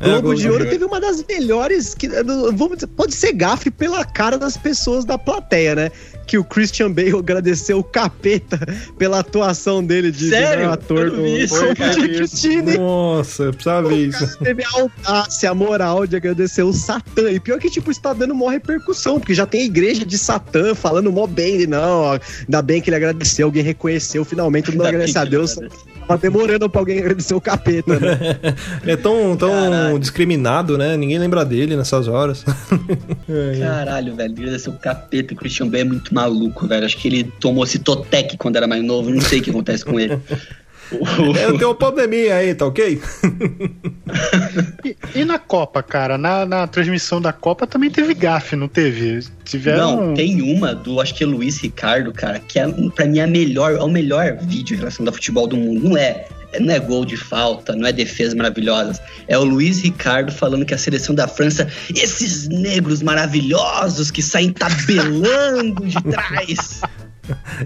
C: É, Globo de Ouro teve uma das melhores. Que, vamos dizer, pode ser gafe pela cara das pessoas da plateia, né? Que o Christian Bale agradeceu o capeta pela atuação dele de,
B: Sério?
C: de ator do
B: isso,
A: Christine. Nossa, eu precisava ver isso.
C: Teve a audácia, a moral de agradecer o Satã. E pior que, tipo, está dando maior repercussão, porque já tem a igreja de Satã falando mó bem de não. Ó, ainda bem que ele agradeceu, alguém reconheceu, finalmente todo mundo agradece a Deus. Tava demorando pra alguém agradecer o capeta, né?
A: é tão, tão discriminado, né? Ninguém lembra dele nessas horas.
B: Caralho, velho. Agradecer o capeta. O Christian Bale é muito maluco, velho. Acho que ele tomou citotec quando era mais novo. Não sei o que acontece com ele.
A: Eu tenho um probleminha aí, tá ok?
D: e, e, na Copa, cara? Na, na, transmissão da Copa também teve gafe, não teve? Tiveram...
B: Não, tem uma do, acho que é Luiz Ricardo, cara, que é, pra mim é a melhor, é o melhor vídeo em relação ao futebol do mundo. Não é, não é gol de falta, não é defesas maravilhosas. É o Luiz Ricardo falando que a seleção da França, esses negros maravilhosos que saem tabelando de trás.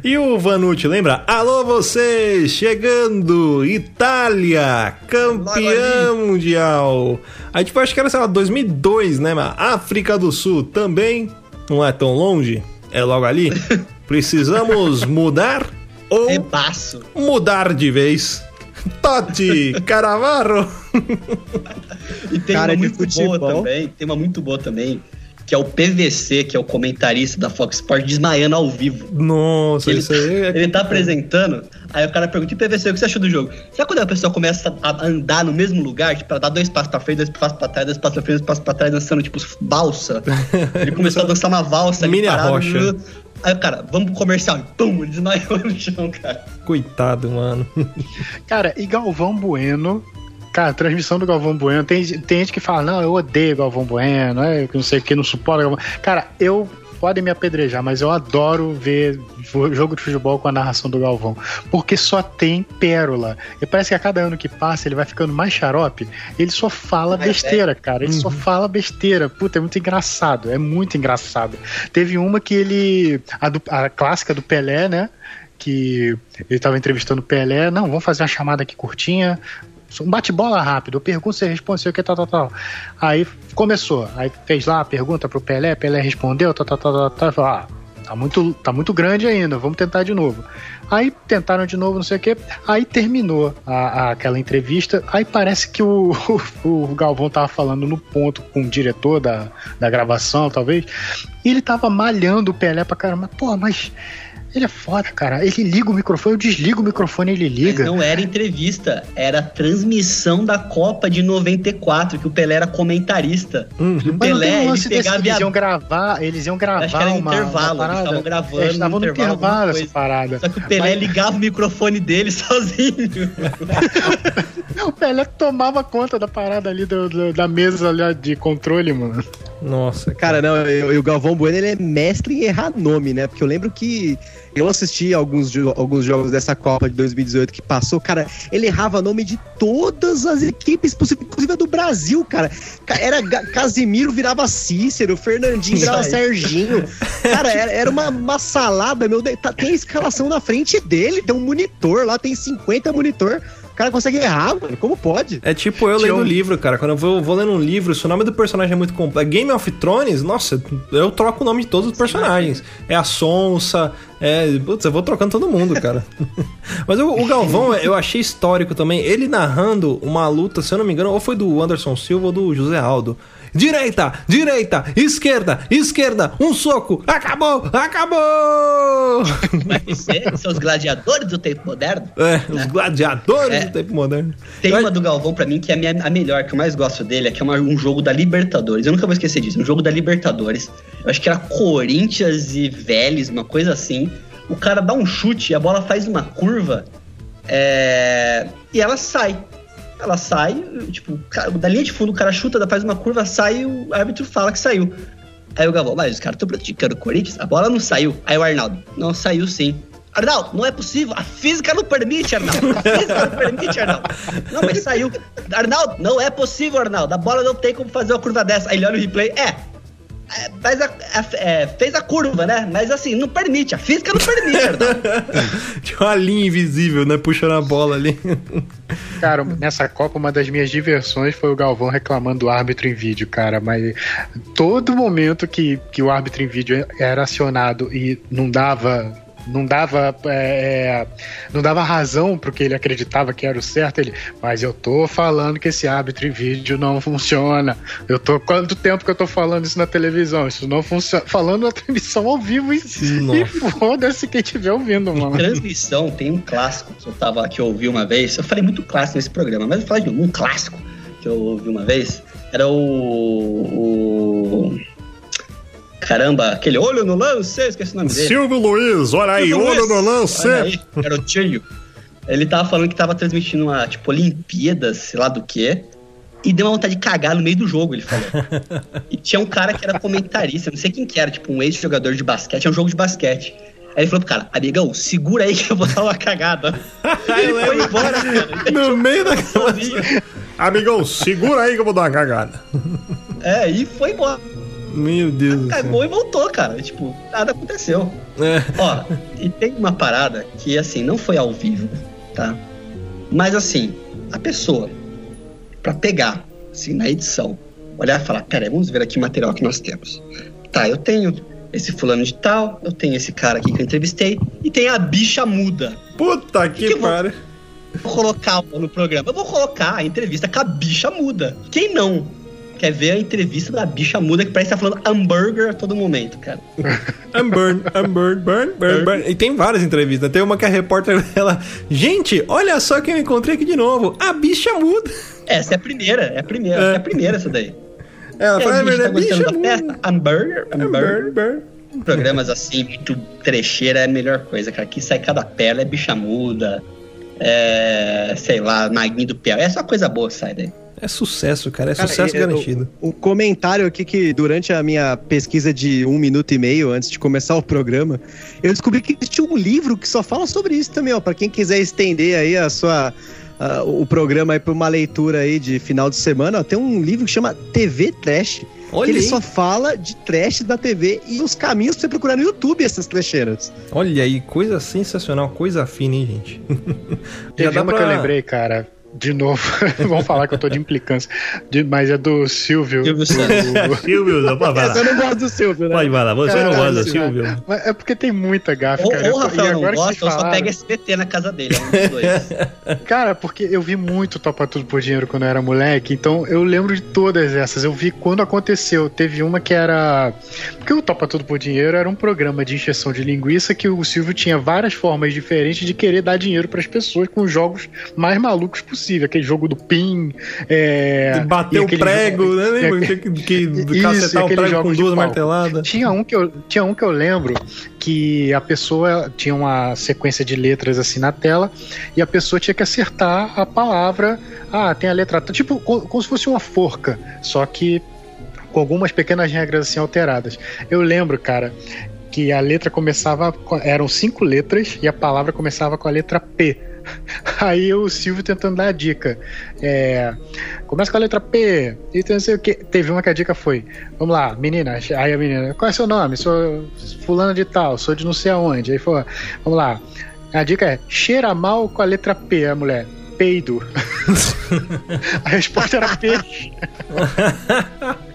A: E o Vanucci, lembra? Alô vocês, chegando, Itália, campeão mundial. Aí tipo, acho que era, sei lá, 2002, né, mas África do Sul também não é tão longe, é logo ali. Precisamos mudar ou
B: Repasso.
A: mudar de vez. Totti, Caravarro.
B: e tem Cara, uma muito boa também, tem uma muito boa também, que é o PVC, que é o comentarista da Fox Sports, desmaiando ao vivo.
A: Nossa,
B: ele,
A: isso aí
B: é... Ele tá apresentando, aí o cara pergunta, e PVC, o que você achou do jogo? Sabe quando a pessoa começa a andar no mesmo lugar, tipo, ela dá dois passos pra frente, dois passos pra trás, dois passos pra frente, dois passos pra trás, dançando, tipo, balsa? Ele começou a dançar uma valsa
A: ali, Mini parado, rocha.
B: Aí o cara, vamos pro comercial. E pum, ele desmaiou no chão, cara.
A: Coitado, mano.
D: cara, e Galvão Bueno Cara, transmissão do Galvão Bueno. Tem, tem gente que fala, não, eu odeio Galvão Bueno, é, eu não sei o que, não suporto Galvão. Cara, eu. Podem me apedrejar, mas eu adoro ver jogo de futebol com a narração do Galvão. Porque só tem pérola. E parece que a cada ano que passa ele vai ficando mais xarope. Ele só fala besteira, cara. Ele uhum. só fala besteira. Puta, é muito engraçado. É muito engraçado. Teve uma que ele. A, do, a clássica do Pelé, né? que ele estava entrevistando o Pelé, não, vamos fazer uma chamada aqui curtinha, um bate-bola rápido, eu pergunto, você responde, sei o que, tal, tal, tal. Aí começou, aí fez lá a pergunta pro Pelé, Pelé respondeu, tal, tal, tal, tal, tal, ah, tá muito, tá muito grande ainda, vamos tentar de novo. Aí tentaram de novo, não sei o que, aí terminou a, a, aquela entrevista, aí parece que o, o, o, Galvão tava falando no ponto com o diretor da, da gravação, talvez, e ele tava malhando o Pelé pra caramba, pô, mas ele é foda, cara. Ele liga o microfone, eu desligo o microfone ele liga.
B: Mas não era entrevista, era transmissão da Copa de 94, que o Pelé era comentarista.
D: Uhum. O Pelé, ele pegava eles iam gravar, eles iam gravar
B: Acho que era uma, intervalo, uma eles estavam gravando. Eles
D: estavam no intervalo, intervalo essa parada.
B: Só que o Pelé Mas... ligava o microfone dele sozinho.
D: o Pelé tomava conta da parada ali do, do, da mesa ali de controle, mano.
C: Nossa. Cara, não, e o Galvão Bueno ele é mestre em errar nome, né? Porque eu lembro que eu assisti alguns, alguns jogos dessa Copa de 2018 que passou, cara, ele errava nome de todas as equipes possíveis, inclusive a do Brasil, cara. Era Casimiro virava Cícero, Fernandinho virava Serginho. Cara, era, era uma, uma, salada, meu Deus. Tá, tem a escalação na frente dele, tem um monitor lá, tem 50 monitor. O cara consegue errar, mano. Como pode?
A: É tipo eu lendo um livro, cara. Quando eu vou, vou lendo um livro, se o nome do personagem é muito complexo. Game of Thrones, nossa, eu troco o nome de todos os personagens. É a Sonsa, é. Putz, eu vou trocando todo mundo, cara. Mas o, o, Galvão, eu achei histórico também. Ele narrando uma luta, se eu não me engano, ou foi do Anderson Silva ou do José Aldo direita, direita, esquerda, esquerda, um soco, acabou, acabou!
B: Mas é, são os gladiadores do tempo moderno?
A: É, né? os gladiadores é. do tempo moderno.
B: Tem uma do Galvão pra mim que é a, minha, a melhor, que eu mais gosto dele, é que é uma, um jogo da Libertadores. Eu nunca vou esquecer disso, um jogo da Libertadores. Eu acho que era Corinthians e Vélez, uma coisa assim. O cara dá um chute, a bola faz uma curva é... e ela sai ela sai, tipo, da linha de fundo o cara chuta, faz uma curva, sai e o árbitro fala que saiu. Aí o Galvão, mas os caras estão praticando Corinthians, a bola não saiu. Aí o Arnaldo, não saiu sim. Arnaldo, não é possível, a física não permite, Arnaldo. A física não permite, Arnaldo. Não, mas saiu. Arnaldo, não é possível, Arnaldo. A bola não tem como fazer uma curva dessa. Aí ele olha o replay, é. É, faz a, a, é, fez a curva, né? Mas assim, não permite, a física não permite, verdade?
A: Tinha uma linha invisível, né? Puxando a bola ali.
D: Cara, nessa Copa, uma das minhas diversões foi o Galvão reclamando do árbitro em vídeo, cara. Mas todo momento que, que o árbitro em vídeo era acionado e não dava não dava é, é, não dava razão pro que ele acreditava que era o certo. Ele, mas eu tô falando que esse árbitro em vídeo não funciona. Eu tô quanto tempo que eu tô falando isso na televisão? Isso não funciona. Falando na transmissão ao vivo e, e foda-se quem estiver ouvindo, mano.
B: Transmissão tem um clássico que eu tava que eu ouvi uma vez. Eu falei muito clássico nesse programa, mas eu falei de um, um clássico que eu ouvi uma vez. Era o, o Caramba, aquele olho no lance, esqueci o nome dele.
A: Silvio Luiz, olha aí, Silvio olho Luiz. no lance. Olha aí,
B: garotinho. Ele tava falando que tava transmitindo uma, tipo, Olimpíadas, sei lá do que. E deu uma vontade de cagar no meio do jogo, ele falou. e tinha um cara que era comentarista, não sei quem que era, tipo, um ex-jogador de basquete, é um jogo de basquete. Aí ele falou pro cara, amigão, segura aí que eu vou dar uma cagada. aí ele foi embora, cara.
A: No meio da Amigão, segura aí que eu vou dar uma cagada.
B: É, e foi embora.
A: Meu Deus.
B: Cagou e voltou, cara. Tipo, nada aconteceu. É. Ó, e tem uma parada que, assim, não foi ao vivo, tá? Mas, assim, a pessoa, pra pegar, assim, na edição, olhar e falar: peraí, vamos ver aqui o material que nós temos. Tá, eu tenho esse fulano de tal, eu tenho esse cara aqui que eu entrevistei, e tem a bicha muda.
A: Puta que, que pariu.
B: Vou colocar no programa. Eu vou colocar a entrevista com a bicha muda. Quem não? Quer ver a entrevista da bicha muda que parece que tá falando hambúrguer a todo momento, cara.
A: Hambúrguer, hambúrguer, burn, burn, burn. E tem várias entrevistas. Tem uma que a repórter ela. Gente, olha só quem eu encontrei aqui de novo. A bicha muda.
B: Essa é a primeira, é a primeira. É, é a primeira essa daí.
A: Ela fala, é,
B: tá bicha muda. Festa? Hambúrguer, hambúrguer. Programas assim, muito trecheira é a melhor coisa, cara. Aqui sai cada pérola, é bicha muda. É, sei lá, maguinho do pé. É só coisa boa sai daí.
A: É sucesso, cara. É cara, sucesso é, garantido.
C: O, o, comentário aqui que durante a minha pesquisa de um minuto e meio antes de começar o programa, eu descobri que existe um livro que só fala sobre isso também, ó. Pra quem quiser estender aí a sua. Uh, o programa aí pra uma leitura aí de final de semana, ó, tem um livro que chama TV Trash. Olha ele aí. só fala de trash da TV e os caminhos pra você procurar no YouTube essas trecheiras.
A: Olha aí, coisa sensacional, coisa fina, hein, gente?
D: Teve uma pra... que eu lembrei, cara. De novo, vamos falar que eu tô de implicância. De, mas é do Silvio. Silvio
A: Santos. Silvio, não pode falar.
C: Você não gosta do Silvio, né?
A: Pode falar, você Caralho, não gosta do Silvio.
D: É porque tem muita gafa,
B: cara. Ou o Rafael não gosta, ou só pega SBT na casa dele. É um dois.
D: cara, porque eu vi muito Topa Tudo por Dinheiro quando eu era moleque, então eu lembro de todas essas. Eu vi quando aconteceu. Teve uma que era. Porque o Topa Tudo por Dinheiro era um programa de injeção de linguiça que o Silvio tinha várias formas diferentes de querer dar dinheiro para as pessoas com os jogos mais malucos possíveis possível. Aquele jogo do PIN. É,
A: bater o prego, jogo, né? Lembra? É, que, que, cacetar o prego com duas marteladas.
D: Tinha um, que eu, tinha um que eu lembro que a pessoa tinha uma sequência de letras assim na tela e a pessoa tinha que acertar a palavra. Ah, tem a letra. Tipo, como se fosse uma forca. Só que com algumas pequenas regras assim alteradas. Eu lembro, cara, que a letra começava. Eram cinco letras e a palavra começava com a letra P. Aí o Silvio tentando dar a dica. É, começa com a letra P. E não sei o que. Teve uma que a dica foi: Vamos lá, menina. Aí a menina, qual é seu nome? Sou fulana de tal, sou de não sei aonde. Aí foi: Vamos lá. A dica é: cheira mal com a letra P, a mulher. Peido. a resposta era peixe.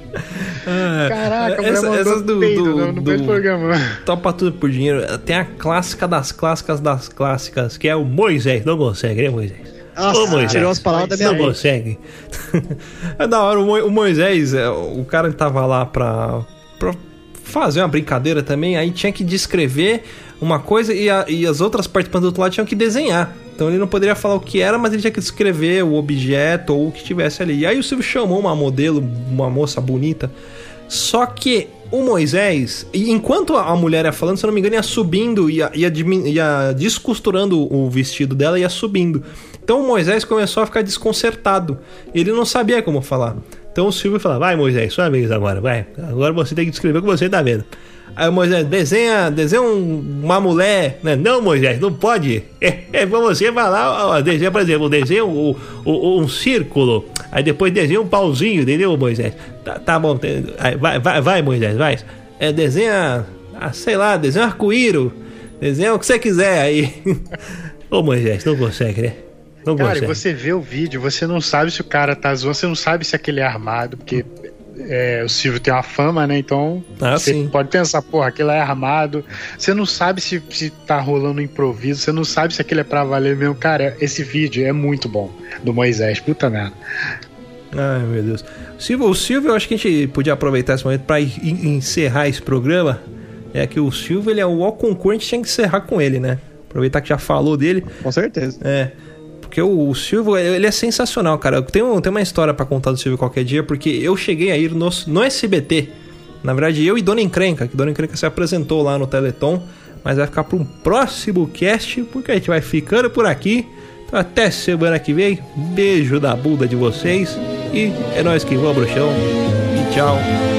D: Caraca, Essa, essas do, peido do, no, no do programa.
A: Topa tudo por dinheiro. Tem a clássica das clássicas das clássicas, que é o Moisés. Não consegue, né, Moisés?
C: Nossa, Ô, Moisés, tirou as palavras da minha
A: Não consegue. é da hora, o Moisés, é, o cara tava lá pra, pra fazer uma brincadeira também, aí tinha que descrever uma coisa e, a, e as outras participantes do outro lado tinham que desenhar. Então ele não poderia falar o que era, mas ele tinha que descrever o objeto ou o que tivesse ali. E aí o Silvio chamou uma modelo, uma moça bonita. Só que o Moisés, enquanto a mulher ia falando, se eu não me engano, ia subindo, ia, ia, ia descosturando o vestido dela ia subindo. Então o Moisés começou a ficar desconcertado. Ele não sabia como falar. Então o Silvio falou: Vai, Moisés, sua vez agora, vai. Agora você tem que descrever o que você tá vendo. Aí Moisés, desenha, desenha uma mulher. Né? Não, Moisés, não pode. É, é pra você falar, ó, desenha, por exemplo, desenha um, um, um círculo. Aí depois desenha um pauzinho, entendeu, Moisés? Tá, tá bom, vai, vai, vai, Moisés, vai. É, desenha, ah, sei lá, desenha um arco-íro, desenha o que você quiser aí. Ô Moisés, não consegue, né?
D: Não cara, consegue. você vê o vídeo, você não sabe se o cara tá zoando, você não sabe se aquele é armado, porque é, o Silvio tem uma fama, né? Então ah, você sim. pode pensar, porra, aquilo é armado. Você não sabe se, se tá rolando improviso, você não sabe se aquilo é pra valer mesmo. Cara, esse vídeo é muito bom do Moisés, puta merda.
A: Ai, meu Deus. Silvio, o Silvio, eu acho que a gente podia aproveitar esse momento para encerrar esse programa. É que o Silvio, ele é o concurso, a gente tinha que encerrar com ele, né? Aproveitar que já falou dele.
C: Com certeza.
A: É. Porque o, o Silvio, ele é sensacional, cara. Eu tenho, tenho uma história para contar do Silvio qualquer dia, porque eu cheguei a ir no, no SBT. Na verdade, eu e Dona Encrenca, que Dona Encrenca se apresentou lá no Teleton, mas vai ficar para um próximo cast, porque a gente vai ficando por aqui. Então, até semana que vem. Beijo da bunda de vocês. E é nós que vamos, bruxão. E tchau.